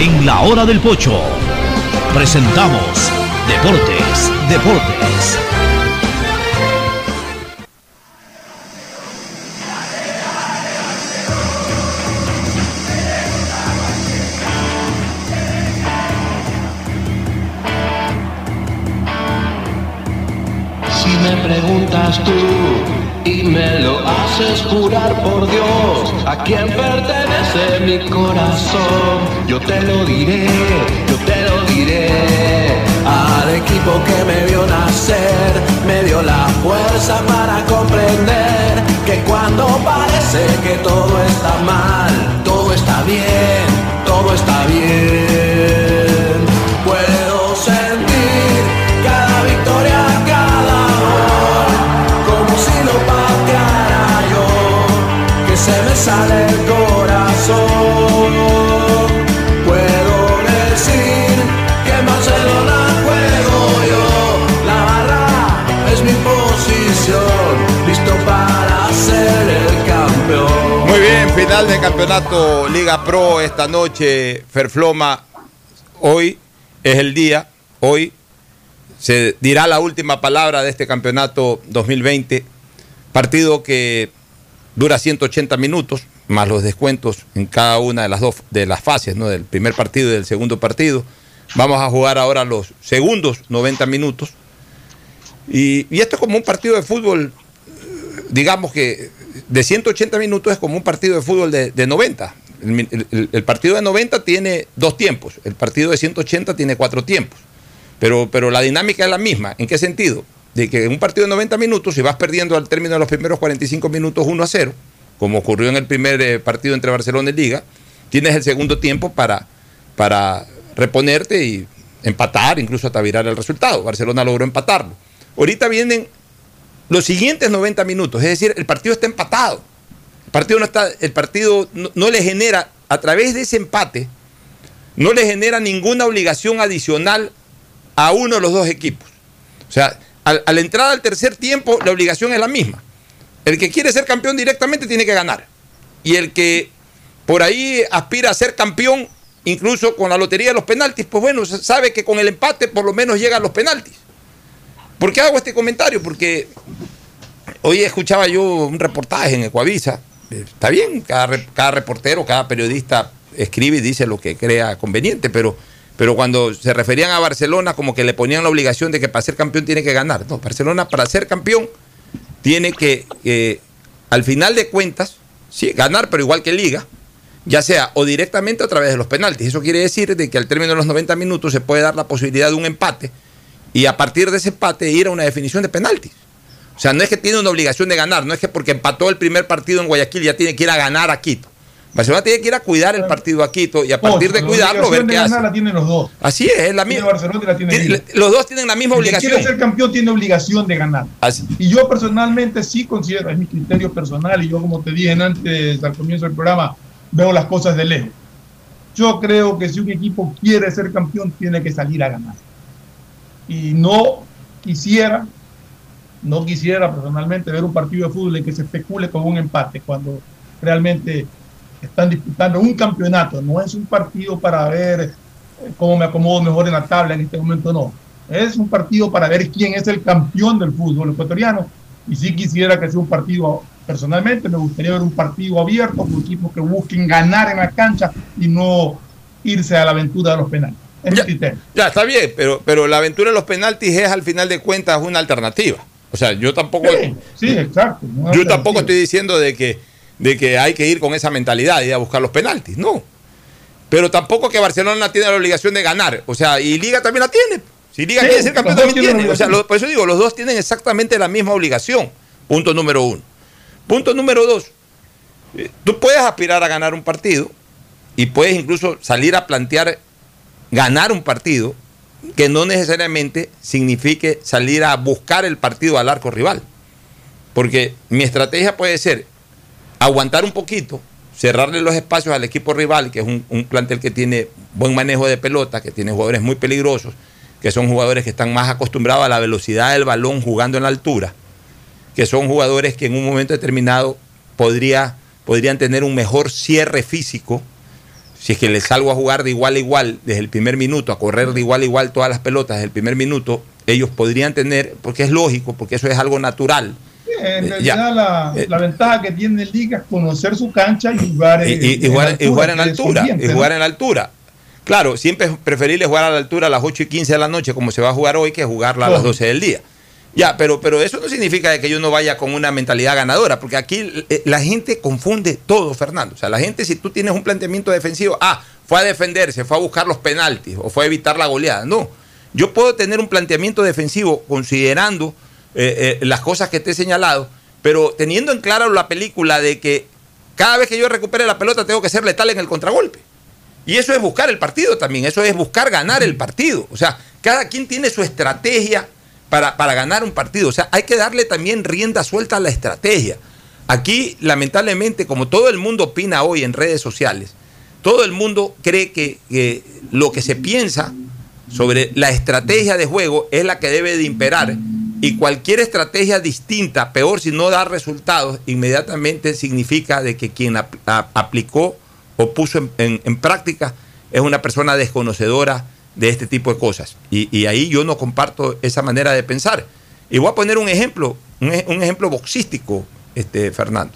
En la hora del pocho presentamos Deportes, Deportes. Si me preguntas tú y me lo haces jurar por Dios, a quién pertenece mi corazón, yo te lo diré, yo te lo diré. Al equipo que me vio nacer, me dio la fuerza para comprender que cuando parece que todo está mal, todo está bien, todo está bien. Sale el corazón. Puedo decir que en Barcelona juego yo, la barra es mi posición, listo para hacer final del campeonato Liga Pro esta noche, Ferfloma. Hoy es el día, hoy se dirá la última palabra de este campeonato 2020. Partido que dura 180 minutos, más los descuentos en cada una de las dos de las fases, ¿no? del primer partido y del segundo partido. Vamos a jugar ahora los segundos 90 minutos. Y, esto es como un partido de fútbol, digamos que de 180 minutos es como un partido de fútbol de, de 90. El, el- el partido de 90 tiene dos tiempos, el partido de 180 tiene cuatro tiempos. Pero, pero la dinámica es la misma. ¿En qué sentido? De que en un partido de 90 minutos, si vas perdiendo al término de los primeros 45 minutos 1 a 0, como ocurrió en el primer eh, partido entre Barcelona y Liga, tienes el segundo tiempo para, para reponerte y empatar, incluso hasta virar el resultado. Barcelona logró empatarlo. Ahorita vienen los siguientes 90 minutos, es decir, el partido está empatado. El partido no está, el partido no, no le genera, a través de ese empate, no le genera ninguna obligación adicional a uno de los dos equipos. O sea, al- a la entrada al tercer tiempo, la obligación es la misma. El que quiere ser campeón directamente tiene que ganar. Y el que por ahí aspira a ser campeón, incluso con la lotería de los penaltis, pues bueno, sabe que con el empate por lo menos llega a los penaltis. ¿Por qué hago este comentario? Porque hoy escuchaba yo un reportaje en Ecuavisa. Está bien, cada, cada reportero, cada periodista escribe y dice lo que crea conveniente, pero, pero cuando se referían a Barcelona como que le ponían la obligación de que para ser campeón tiene que ganar. No, Barcelona para ser campeón tiene que, al final de cuentas, sí, ganar, pero igual que Liga, ya sea o directamente a través de los penaltis. Eso quiere decir de que al término de los 90 minutos se puede dar la posibilidad de un empate y a partir de ese empate ir a una definición de penaltis. O sea, no es que tiene una obligación de ganar, no es que porque empató el primer partido en Guayaquil ya tiene que ir a ganar a Quito. Barcelona tiene que ir a cuidar el partido a Quito y a partir de cuidarlo ver obligación qué de hace. ganar la tienen los dos. Así es, es la misma. Barcelona la tiene. Los dos tienen la misma El obligación. quiere ser campeón tiene obligación de ganar. Así. Y yo personalmente sí considero, es mi criterio personal, y yo como te dije antes al comienzo del programa, veo las cosas de lejos. Yo creo que si un equipo quiere ser campeón, tiene que salir a ganar. Y no quisiera, no quisiera personalmente ver un partido de fútbol en que se especule con un empate, cuando realmente están disputando un campeonato. No es un partido para ver eh, cómo me acomodo mejor en la tabla en este momento, no. Es un partido para ver quién es el campeón del fútbol ecuatoriano. Y si quisiera que sea un partido, personalmente me gustaría ver un partido abierto con equipos que busquen ganar en la cancha y no irse a la aventura de los penales. Es criterio. Ya, está bien, pero, pero la aventura de los penaltis es al final de cuentas una alternativa. O sea, yo tampoco. Sí, exacto. Yo tampoco estoy diciendo de que, de que hay que ir con esa mentalidad y ir a buscar los penaltis. No. Pero tampoco que Barcelona tiene la obligación de ganar. O sea, y Liga también la tiene. Si Liga Sí, quiere ser campeón también tiene. O sea, lo- por eso digo, los dos tienen exactamente la misma obligación. Punto número uno. Punto número dos. eh, Tú puedes aspirar a ganar un partido y puedes incluso salir a plantear ganar un partido que no necesariamente signifique salir a buscar el partido al arco rival. Porque mi estrategia puede ser aguantar un poquito, cerrarle los espacios al equipo rival, que es un, un plantel que tiene buen manejo de pelota, que tiene jugadores muy peligrosos, que son jugadores que están más acostumbrados a la velocidad del balón jugando en la altura, que son jugadores que en un momento determinado podría, podrían tener un mejor cierre físico si es que les salgo a jugar de igual a igual desde el primer minuto, a correr de igual a igual todas las pelotas desde el primer minuto, ellos podrían tener, porque es lógico, porque eso es algo natural. En Eh, realidad la, Eh, la ventaja que tiene el Liga es conocer su cancha y jugar, y, en- y- jugar, y jugar en altura. Y ¿no? jugar en altura. Claro, siempre es preferible jugar a la altura a las 8 y 15 de la noche, como se va a jugar hoy, que jugarla a las Lógico. 12 del día. Ya, pero, pero eso no significa que yo no vaya con una mentalidad ganadora, porque aquí eh, la gente confunde todo, Fernando. O sea, la gente, si tú tienes un planteamiento defensivo, ah, fue a defenderse, fue a buscar los penaltis o fue a evitar la goleada. No, yo puedo tener un planteamiento defensivo considerando eh, eh, las cosas que te he señalado, pero teniendo en claro la película de que cada vez que yo recupere la pelota tengo que ser letal en el contragolpe. Y eso es buscar el partido también, eso es buscar ganar el partido. O sea, cada quien tiene su estrategia para, para ganar un partido. O sea, hay que darle también rienda suelta a la estrategia. Aquí, lamentablemente, como todo el mundo opina hoy en redes sociales, todo el mundo cree que, que lo que se piensa sobre la estrategia de juego es la que debe de imperar Y cualquier estrategia distinta, peor si no da resultados, inmediatamente significa de que quien aplicó o puso en, práctica es una persona desconocedora de este tipo de cosas. Y, ahí yo no comparto esa manera de pensar. Y voy a poner un ejemplo, un, un ejemplo boxístico, este, Fernando,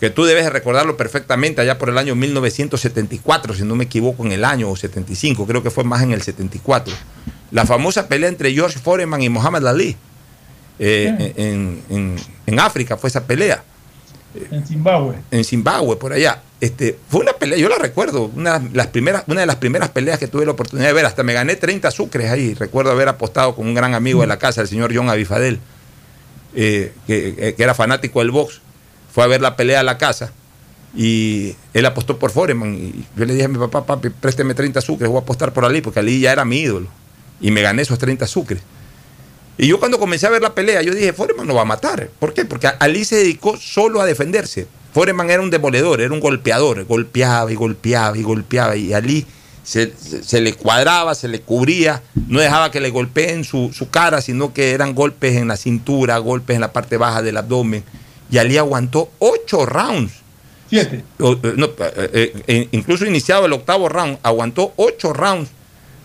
que tú debes de recordarlo perfectamente allá por el año 1974, si no me equivoco en el año, o 75, creo que fue más en el 74. La famosa pelea entre George Foreman y Muhammad Ali. Eh, en, en- en África fue esa pelea En Zimbabue. en Zimbabue, por allá. Este, fue una pelea, yo la recuerdo, una, de las primeras, una de las primeras peleas que tuve la oportunidad de ver, hasta me gané 30 sucres ahí. Recuerdo haber apostado con un gran amigo de la casa, el señor John Abifadel, eh, que, que era fanático del box. Fue a ver la pelea a la casa y él apostó por Foreman. Y yo le dije a mi papá, papi, présteme 30 sucres, voy a apostar por Ali, porque Ali ya era mi ídolo. Y me gané esos 30 sucres. Y yo cuando comencé a ver la pelea, yo dije, Foreman lo va a matar. ¿Por qué? Porque Ali se dedicó solo a defenderse. Foreman era un demoledor, era un golpeador. Golpeaba y golpeaba y golpeaba. Y Ali se, se- le cuadraba, se le cubría. No dejaba que le golpeen su, su cara, sino que eran golpes en la cintura, golpes en la parte baja del abdomen. Y Ali aguantó ocho rounds. Siete. O, eh, no, eh, eh, incluso iniciado el octavo round, aguantó ocho rounds,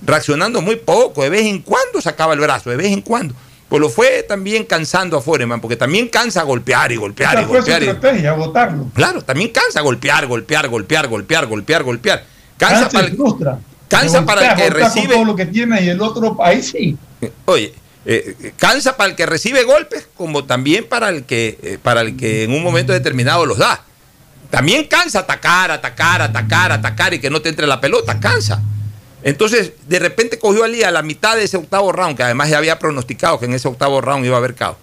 reaccionando muy poco, de vez en cuando sacaba el brazo, de vez en cuando. Pues lo fue también cansando a Foreman, porque también cansa golpear y golpear Esa y fue su golpear. y- estrategia, agotarlo. Claro, también cansa golpear, golpear, golpear, golpear, golpear, golpear. Cansa Cansa para y el, frustra. cansa para el que con recibe. todo lo que tiene y el otro, ahí sí. Oye, eh, cansa para el que recibe golpes, como también para el que, eh, para el que en un momento determinado los da. También cansa atacar, atacar, atacar, atacar y que no te entre la pelota, cansa. Entonces, de repente cogió a Ali a la mitad de ese octavo round, que además ya había pronosticado que en ese octavo round iba a haber caos.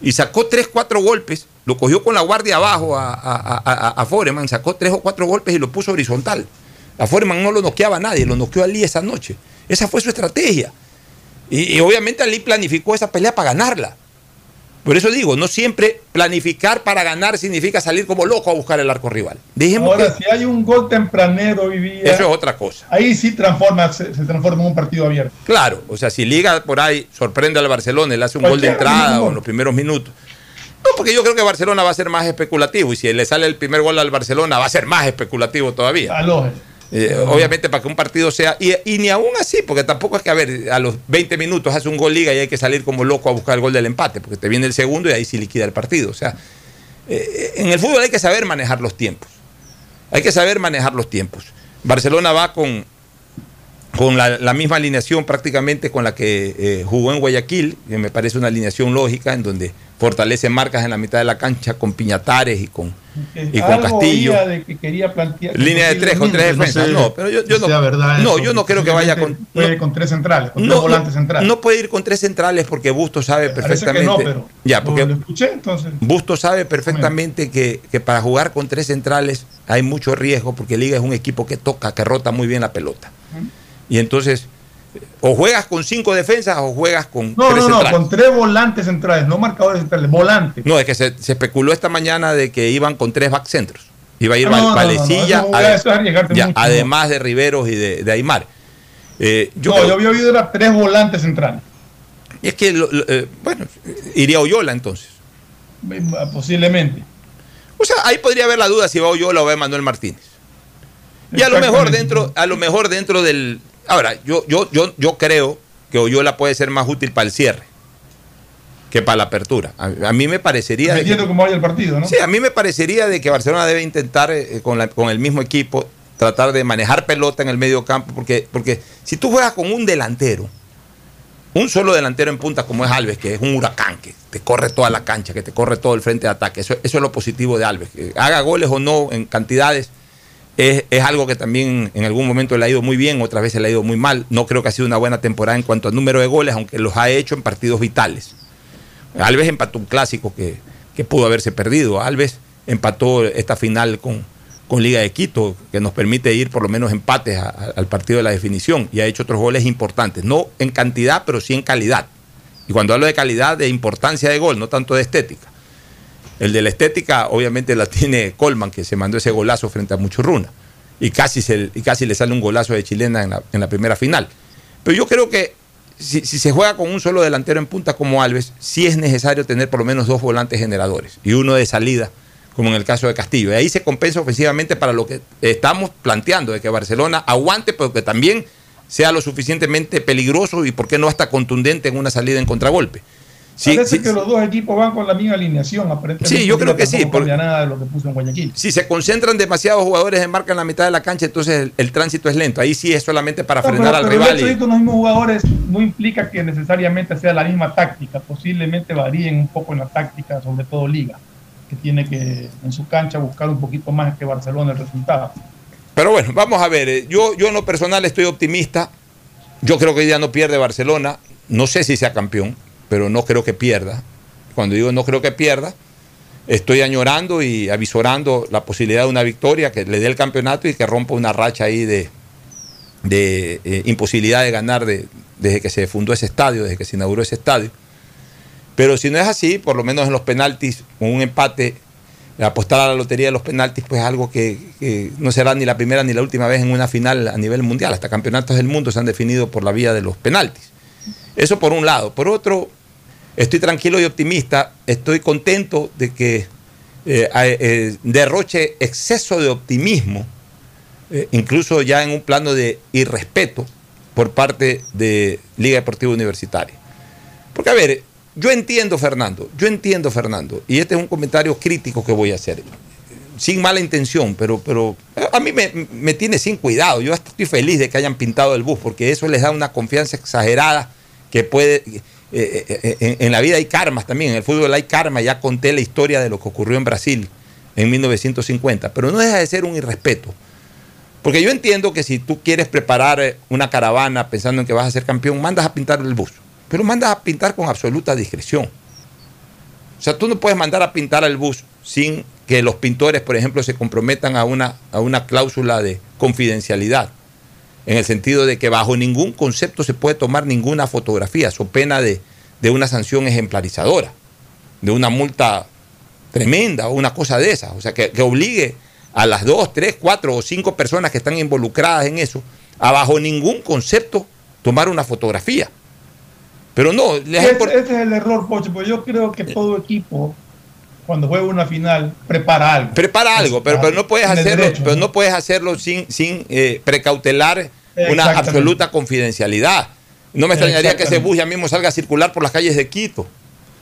Y sacó tres, cuatro golpes, lo cogió con la guardia abajo a, a, a- a- Foreman, sacó tres o cuatro golpes y lo puso horizontal. A Foreman no lo noqueaba nadie, lo noqueó a Ali esa noche. Esa fue su estrategia. Y, y obviamente Ali planificó esa pelea para ganarla. Por eso digo, no siempre planificar para ganar significa salir como loco a buscar el arco rival. Dijimos Ahora, que si hay un gol tempranero hoy día, eso es otra cosa. ahí sí transforma, se, se transforma en un partido abierto. Claro, o sea, si Liga por ahí sorprende al Barcelona y le hace un gol de entrada o en los primeros minutos. No, porque yo creo que Barcelona va a ser más especulativo y si le sale el primer gol al Barcelona va a ser más especulativo todavía. Eh, obviamente para que un partido sea, y, y ni aún así, porque tampoco es que, a ver, a los 20 minutos hace un gol liga y hay que salir como loco a buscar el gol del empate, porque te viene el segundo y ahí sí liquida el partido. O sea, eh, en el fútbol hay que saber manejar los tiempos. Hay que saber manejar los tiempos. Barcelona va con, con la, la misma alineación prácticamente con la que eh, jugó en Guayaquil, que me parece una alineación lógica, en donde fortalece marcas en la mitad de la cancha con Piñatares y con, y con Castillo. de que quería plantear. Línea de tres con tres defensas. No, pero yo, yo no, verdad no, eso, yo no creo que vaya con. Puede con tres centrales, con No, tres no, volantes centrales. no puede ir con tres centrales porque Busto sabe que perfectamente. no, pero ya, porque lo escuché entonces. Busto sabe perfectamente que, que para jugar con tres centrales hay mucho riesgo porque Liga es un equipo que toca, que rota muy bien la pelota. Y entonces, o juegas con cinco defensas o juegas con No, tres no, no, centrales. con tres volantes centrales, no marcadores centrales, volantes. No, es que se, se especuló esta mañana de que iban con tres backcentros. Iba a ir No, Valecilla, eso mucho, además de Riveros y de, de Aymar. Eh, yo no, creo- yo había oído era tres volantes centrales. Y es que, lo- lo- eh, bueno, iría Oyola entonces. Posiblemente. O sea, ahí podría haber la duda si va Oyola o va Manuel Martínez. Y a lo mejor dentro, a lo mejor dentro del. Ahora, yo, yo, yo, yo creo que Oyola puede ser más útil para el cierre que para la apertura. A, a mí me parecería. de que- cómo vaya el partido, ¿no? Sí, a mí me parecería de que Barcelona debe intentar eh, con, la- con el mismo equipo tratar de manejar pelota en el medio campo, porque, porque si tú juegas con un delantero, un solo delantero en punta como es Alves, que es un huracán, que te corre toda la cancha, que te corre todo el frente de ataque, eso, eso es lo positivo de Alves, que haga goles o no en cantidades. Es, es algo que también en algún momento le ha ido muy bien, otras veces le ha ido muy mal. No creo que ha sido una buena temporada en cuanto al número de goles, aunque los ha hecho en partidos vitales. Alves empató un clásico que, que pudo haberse perdido. Alves empató esta final con, con Liga de Quito, que nos permite ir por lo menos empates al partido de la definición. Y ha hecho otros goles importantes, no en cantidad, pero sí en calidad. Y cuando hablo de calidad, de importancia de gol, no tanto de estética. El de la estética, obviamente, la tiene Colman, que se mandó ese golazo frente a Muchurruna. Y casi, se, y casi le sale un golazo de chilena en la, primera final. Pero yo creo que si, si, se juega con un solo delantero en punta como Alves, sí es necesario tener por lo menos dos volantes generadores y uno de salida, como en el caso de Castillo. Y ahí se compensa ofensivamente para lo que estamos planteando, de que Barcelona aguante, pero que también sea lo suficientemente peligroso y, por qué no, hasta contundente en una salida en contragolpe. Sí, Parece sí, que los dos equipos van con la misma alineación, aparentemente. Sí, yo creo que sí. No cambia nada de lo que puso en Guayaquil. Si se concentran demasiados jugadores en marca en la mitad de la cancha, entonces el, el tránsito es lento. Ahí sí es solamente para no, frenar pero, al pero rival. El hecho de los mismos jugadores no implica que necesariamente sea la misma táctica. Posiblemente varíen un poco en la táctica, sobre todo Liga, que tiene que en su cancha buscar un poquito más que Barcelona el resultado. Pero bueno, vamos a ver. Yo, yo en lo personal estoy optimista. Yo creo que día no pierde Barcelona. No sé si sea campeón, pero no creo que pierda. Cuando digo no creo que pierda, estoy añorando y avisorando la posibilidad de una victoria que le dé el campeonato y que rompa una racha ahí de, eh, imposibilidad de ganar de, desde que se fundó ese estadio, desde que se inauguró ese estadio. Pero si no es así, por lo menos en los penaltis, con un empate, apostar a la lotería de los penaltis, pues es algo que, no será ni la primera ni la última vez en una final a nivel mundial. Hasta campeonatos del mundo se han definido por la vía de los penaltis. Eso por un lado. Por otro, estoy tranquilo y optimista, estoy contento de que eh, eh, derroche exceso de optimismo, eh, incluso ya en un plano de irrespeto por parte de Liga Deportiva Universitaria. Porque, a ver, yo entiendo, Fernando, yo entiendo, Fernando, y este es un comentario crítico que voy a hacer, sin mala intención, pero, pero a mí me, me tiene sin cuidado. Yo hasta estoy feliz de que hayan pintado el bus, porque eso les da una confianza exagerada que puede eh, eh, en, en, la vida hay karmas también, en el fútbol hay karma, ya conté la historia de lo que ocurrió en Brasil en 1950, pero no deja de ser un irrespeto. Porque yo entiendo que si tú quieres preparar una caravana pensando en que vas a ser campeón, mandas a pintar el bus, pero mandas a pintar con absoluta discreción. O sea, tú no puedes mandar a pintar el bus sin que los pintores, por ejemplo, se comprometan a una, a una cláusula de confidencialidad en el sentido de que bajo ningún concepto se puede tomar ninguna fotografía, so pena de, de una sanción ejemplarizadora, de una multa tremenda o una cosa de esas. O sea, que, que, obligue a las dos, tres, cuatro o cinco personas que están involucradas en eso a bajo ningún concepto tomar una fotografía. Pero no, por... ese es el error, Pocho, porque yo creo que todo equipo cuando juega una final, prepara algo. Prepara algo, pero, pero no puedes hacerlo, derecho, pero ¿no? no puedes hacerlo sin, sin eh, precautelar una absoluta confidencialidad. No me extrañaría que ese bus ya mismo salga a circular por las calles de Quito.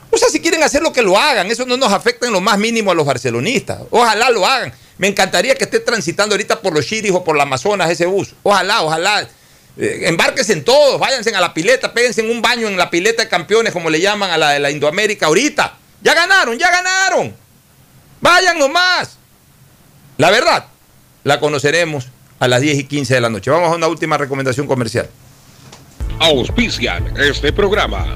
O sea, si quieren hacer lo que lo hagan, eso no nos afecta en lo más mínimo a los barcelonistas. Ojalá lo hagan. Me encantaría que esté transitando ahorita por los Chiris o por la Amazonas ese bus. Ojalá, ojalá. Eh, embárquense en todos, váyanse a la pileta, péguense en un baño en la pileta de campeones, como le llaman a la de la Indoamérica ahorita. Ya ganaron, ya ganaron. Vayan nomás. La verdad, la conoceremos a las 10 y 15 de la noche. Vamos a una última recomendación comercial. Auspician este programa.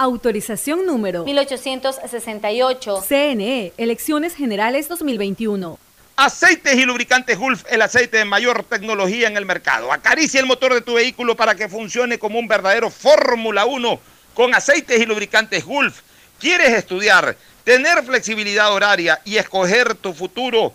Autorización número 1868. CNE, Elecciones Generales 2021. Aceites y lubricantes Gulf, el aceite de mayor tecnología en el mercado. Acaricia el motor de tu vehículo para que funcione como un verdadero Fórmula 1 con aceites y lubricantes Gulf. ¿Quieres estudiar, tener flexibilidad horaria y escoger tu futuro?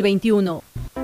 2021.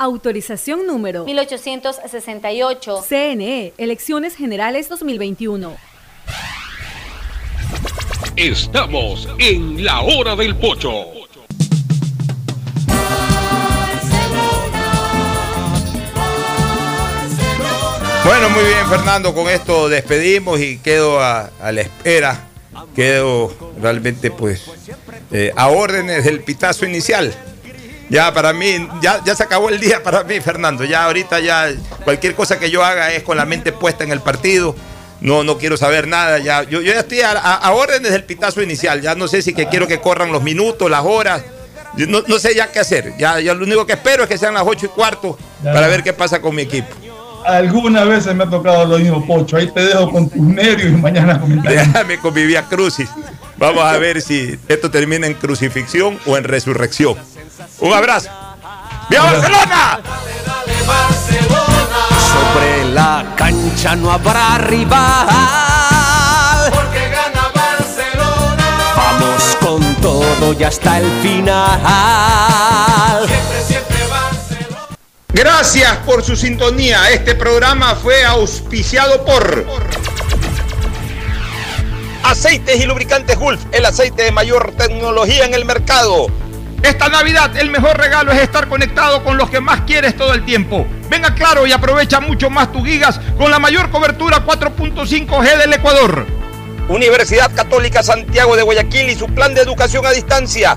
Autorización número 1868. CNE, Elecciones Generales 2021. Estamos en la hora del pocho. Bueno, muy bien, Fernando. Con esto despedimos y quedo a, a la espera. Quedo realmente, pues, eh, a órdenes del pitazo inicial. Ya para mí, ya, ya se acabó el día para mí, Fernando. Ya ahorita ya cualquier cosa que yo haga es con la mente puesta en el partido. No, no quiero saber nada. Ya, yo, yo ya estoy a, a- a órdenes del pitazo inicial. Ya no sé si que quiero que corran los minutos, las horas. Yo No, no sé ya qué hacer. Ya, ya lo único que espero es que sean las ocho y cuarto para ver qué pasa con mi equipo. Algunas veces me ha tocado lo mismo, Pocho. Ahí te dejo con tus nervios y mañana comentaré. Déjame con mi vía crucis. Vamos a ver si esto termina en crucifixión o en resurrección. Un abrazo. ¡Viva Barcelona! Sobre la cancha no habrá rival. Porque gana Barcelona. Vamos con todo y hasta el final. Siempre, siempre Gracias por su sintonía. Este programa fue auspiciado por Aceites y lubricantes Gulf, el aceite de mayor tecnología en el mercado. Esta Navidad el mejor regalo es estar conectado con los que más quieres todo el tiempo. Venga claro y aprovecha mucho más tus gigas con la mayor cobertura 4.5G del Ecuador. Universidad Católica Santiago de Guayaquil y su plan de educación a distancia,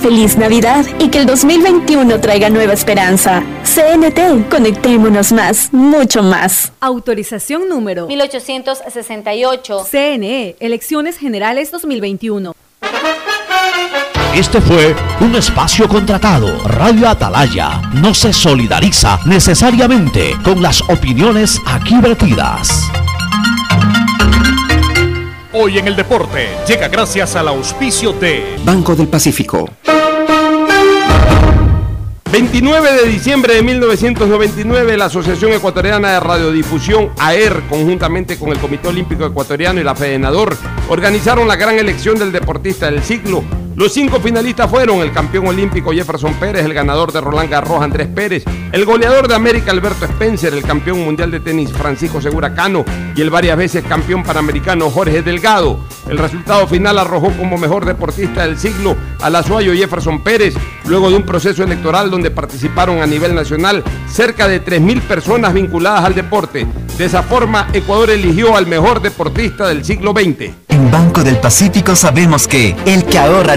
Feliz Navidad y que el 2021 traiga nueva esperanza. CNT, conectémonos más, mucho más. Autorización número 1868. CNE, Elecciones Generales 2021. Este fue un espacio contratado. Radio Atalaya no se solidariza necesariamente con las opiniones aquí vertidas. Hoy en el deporte llega gracias al auspicio de Banco del Pacífico. 29 de diciembre de 1999, la Asociación Ecuatoriana de Radiodifusión, AER, conjuntamente con el Comité Olímpico Ecuatoriano y la Fedenador, organizaron la gran elección del deportista del siglo. Los cinco finalistas fueron el campeón olímpico Jefferson Pérez, el ganador de Roland Garros Andrés Pérez, el goleador de América Alberto Spencer, el campeón mundial de tenis Francisco Segura Cano y el varias veces campeón panamericano Jorge Delgado. El resultado final arrojó como mejor deportista del siglo al azuayo Jefferson Pérez, luego de un proceso electoral donde participaron a nivel nacional cerca de 3.000 personas vinculadas al deporte. De esa forma, Ecuador eligió al mejor deportista del siglo XX. En Banco del Pacífico sabemos que el que ahorra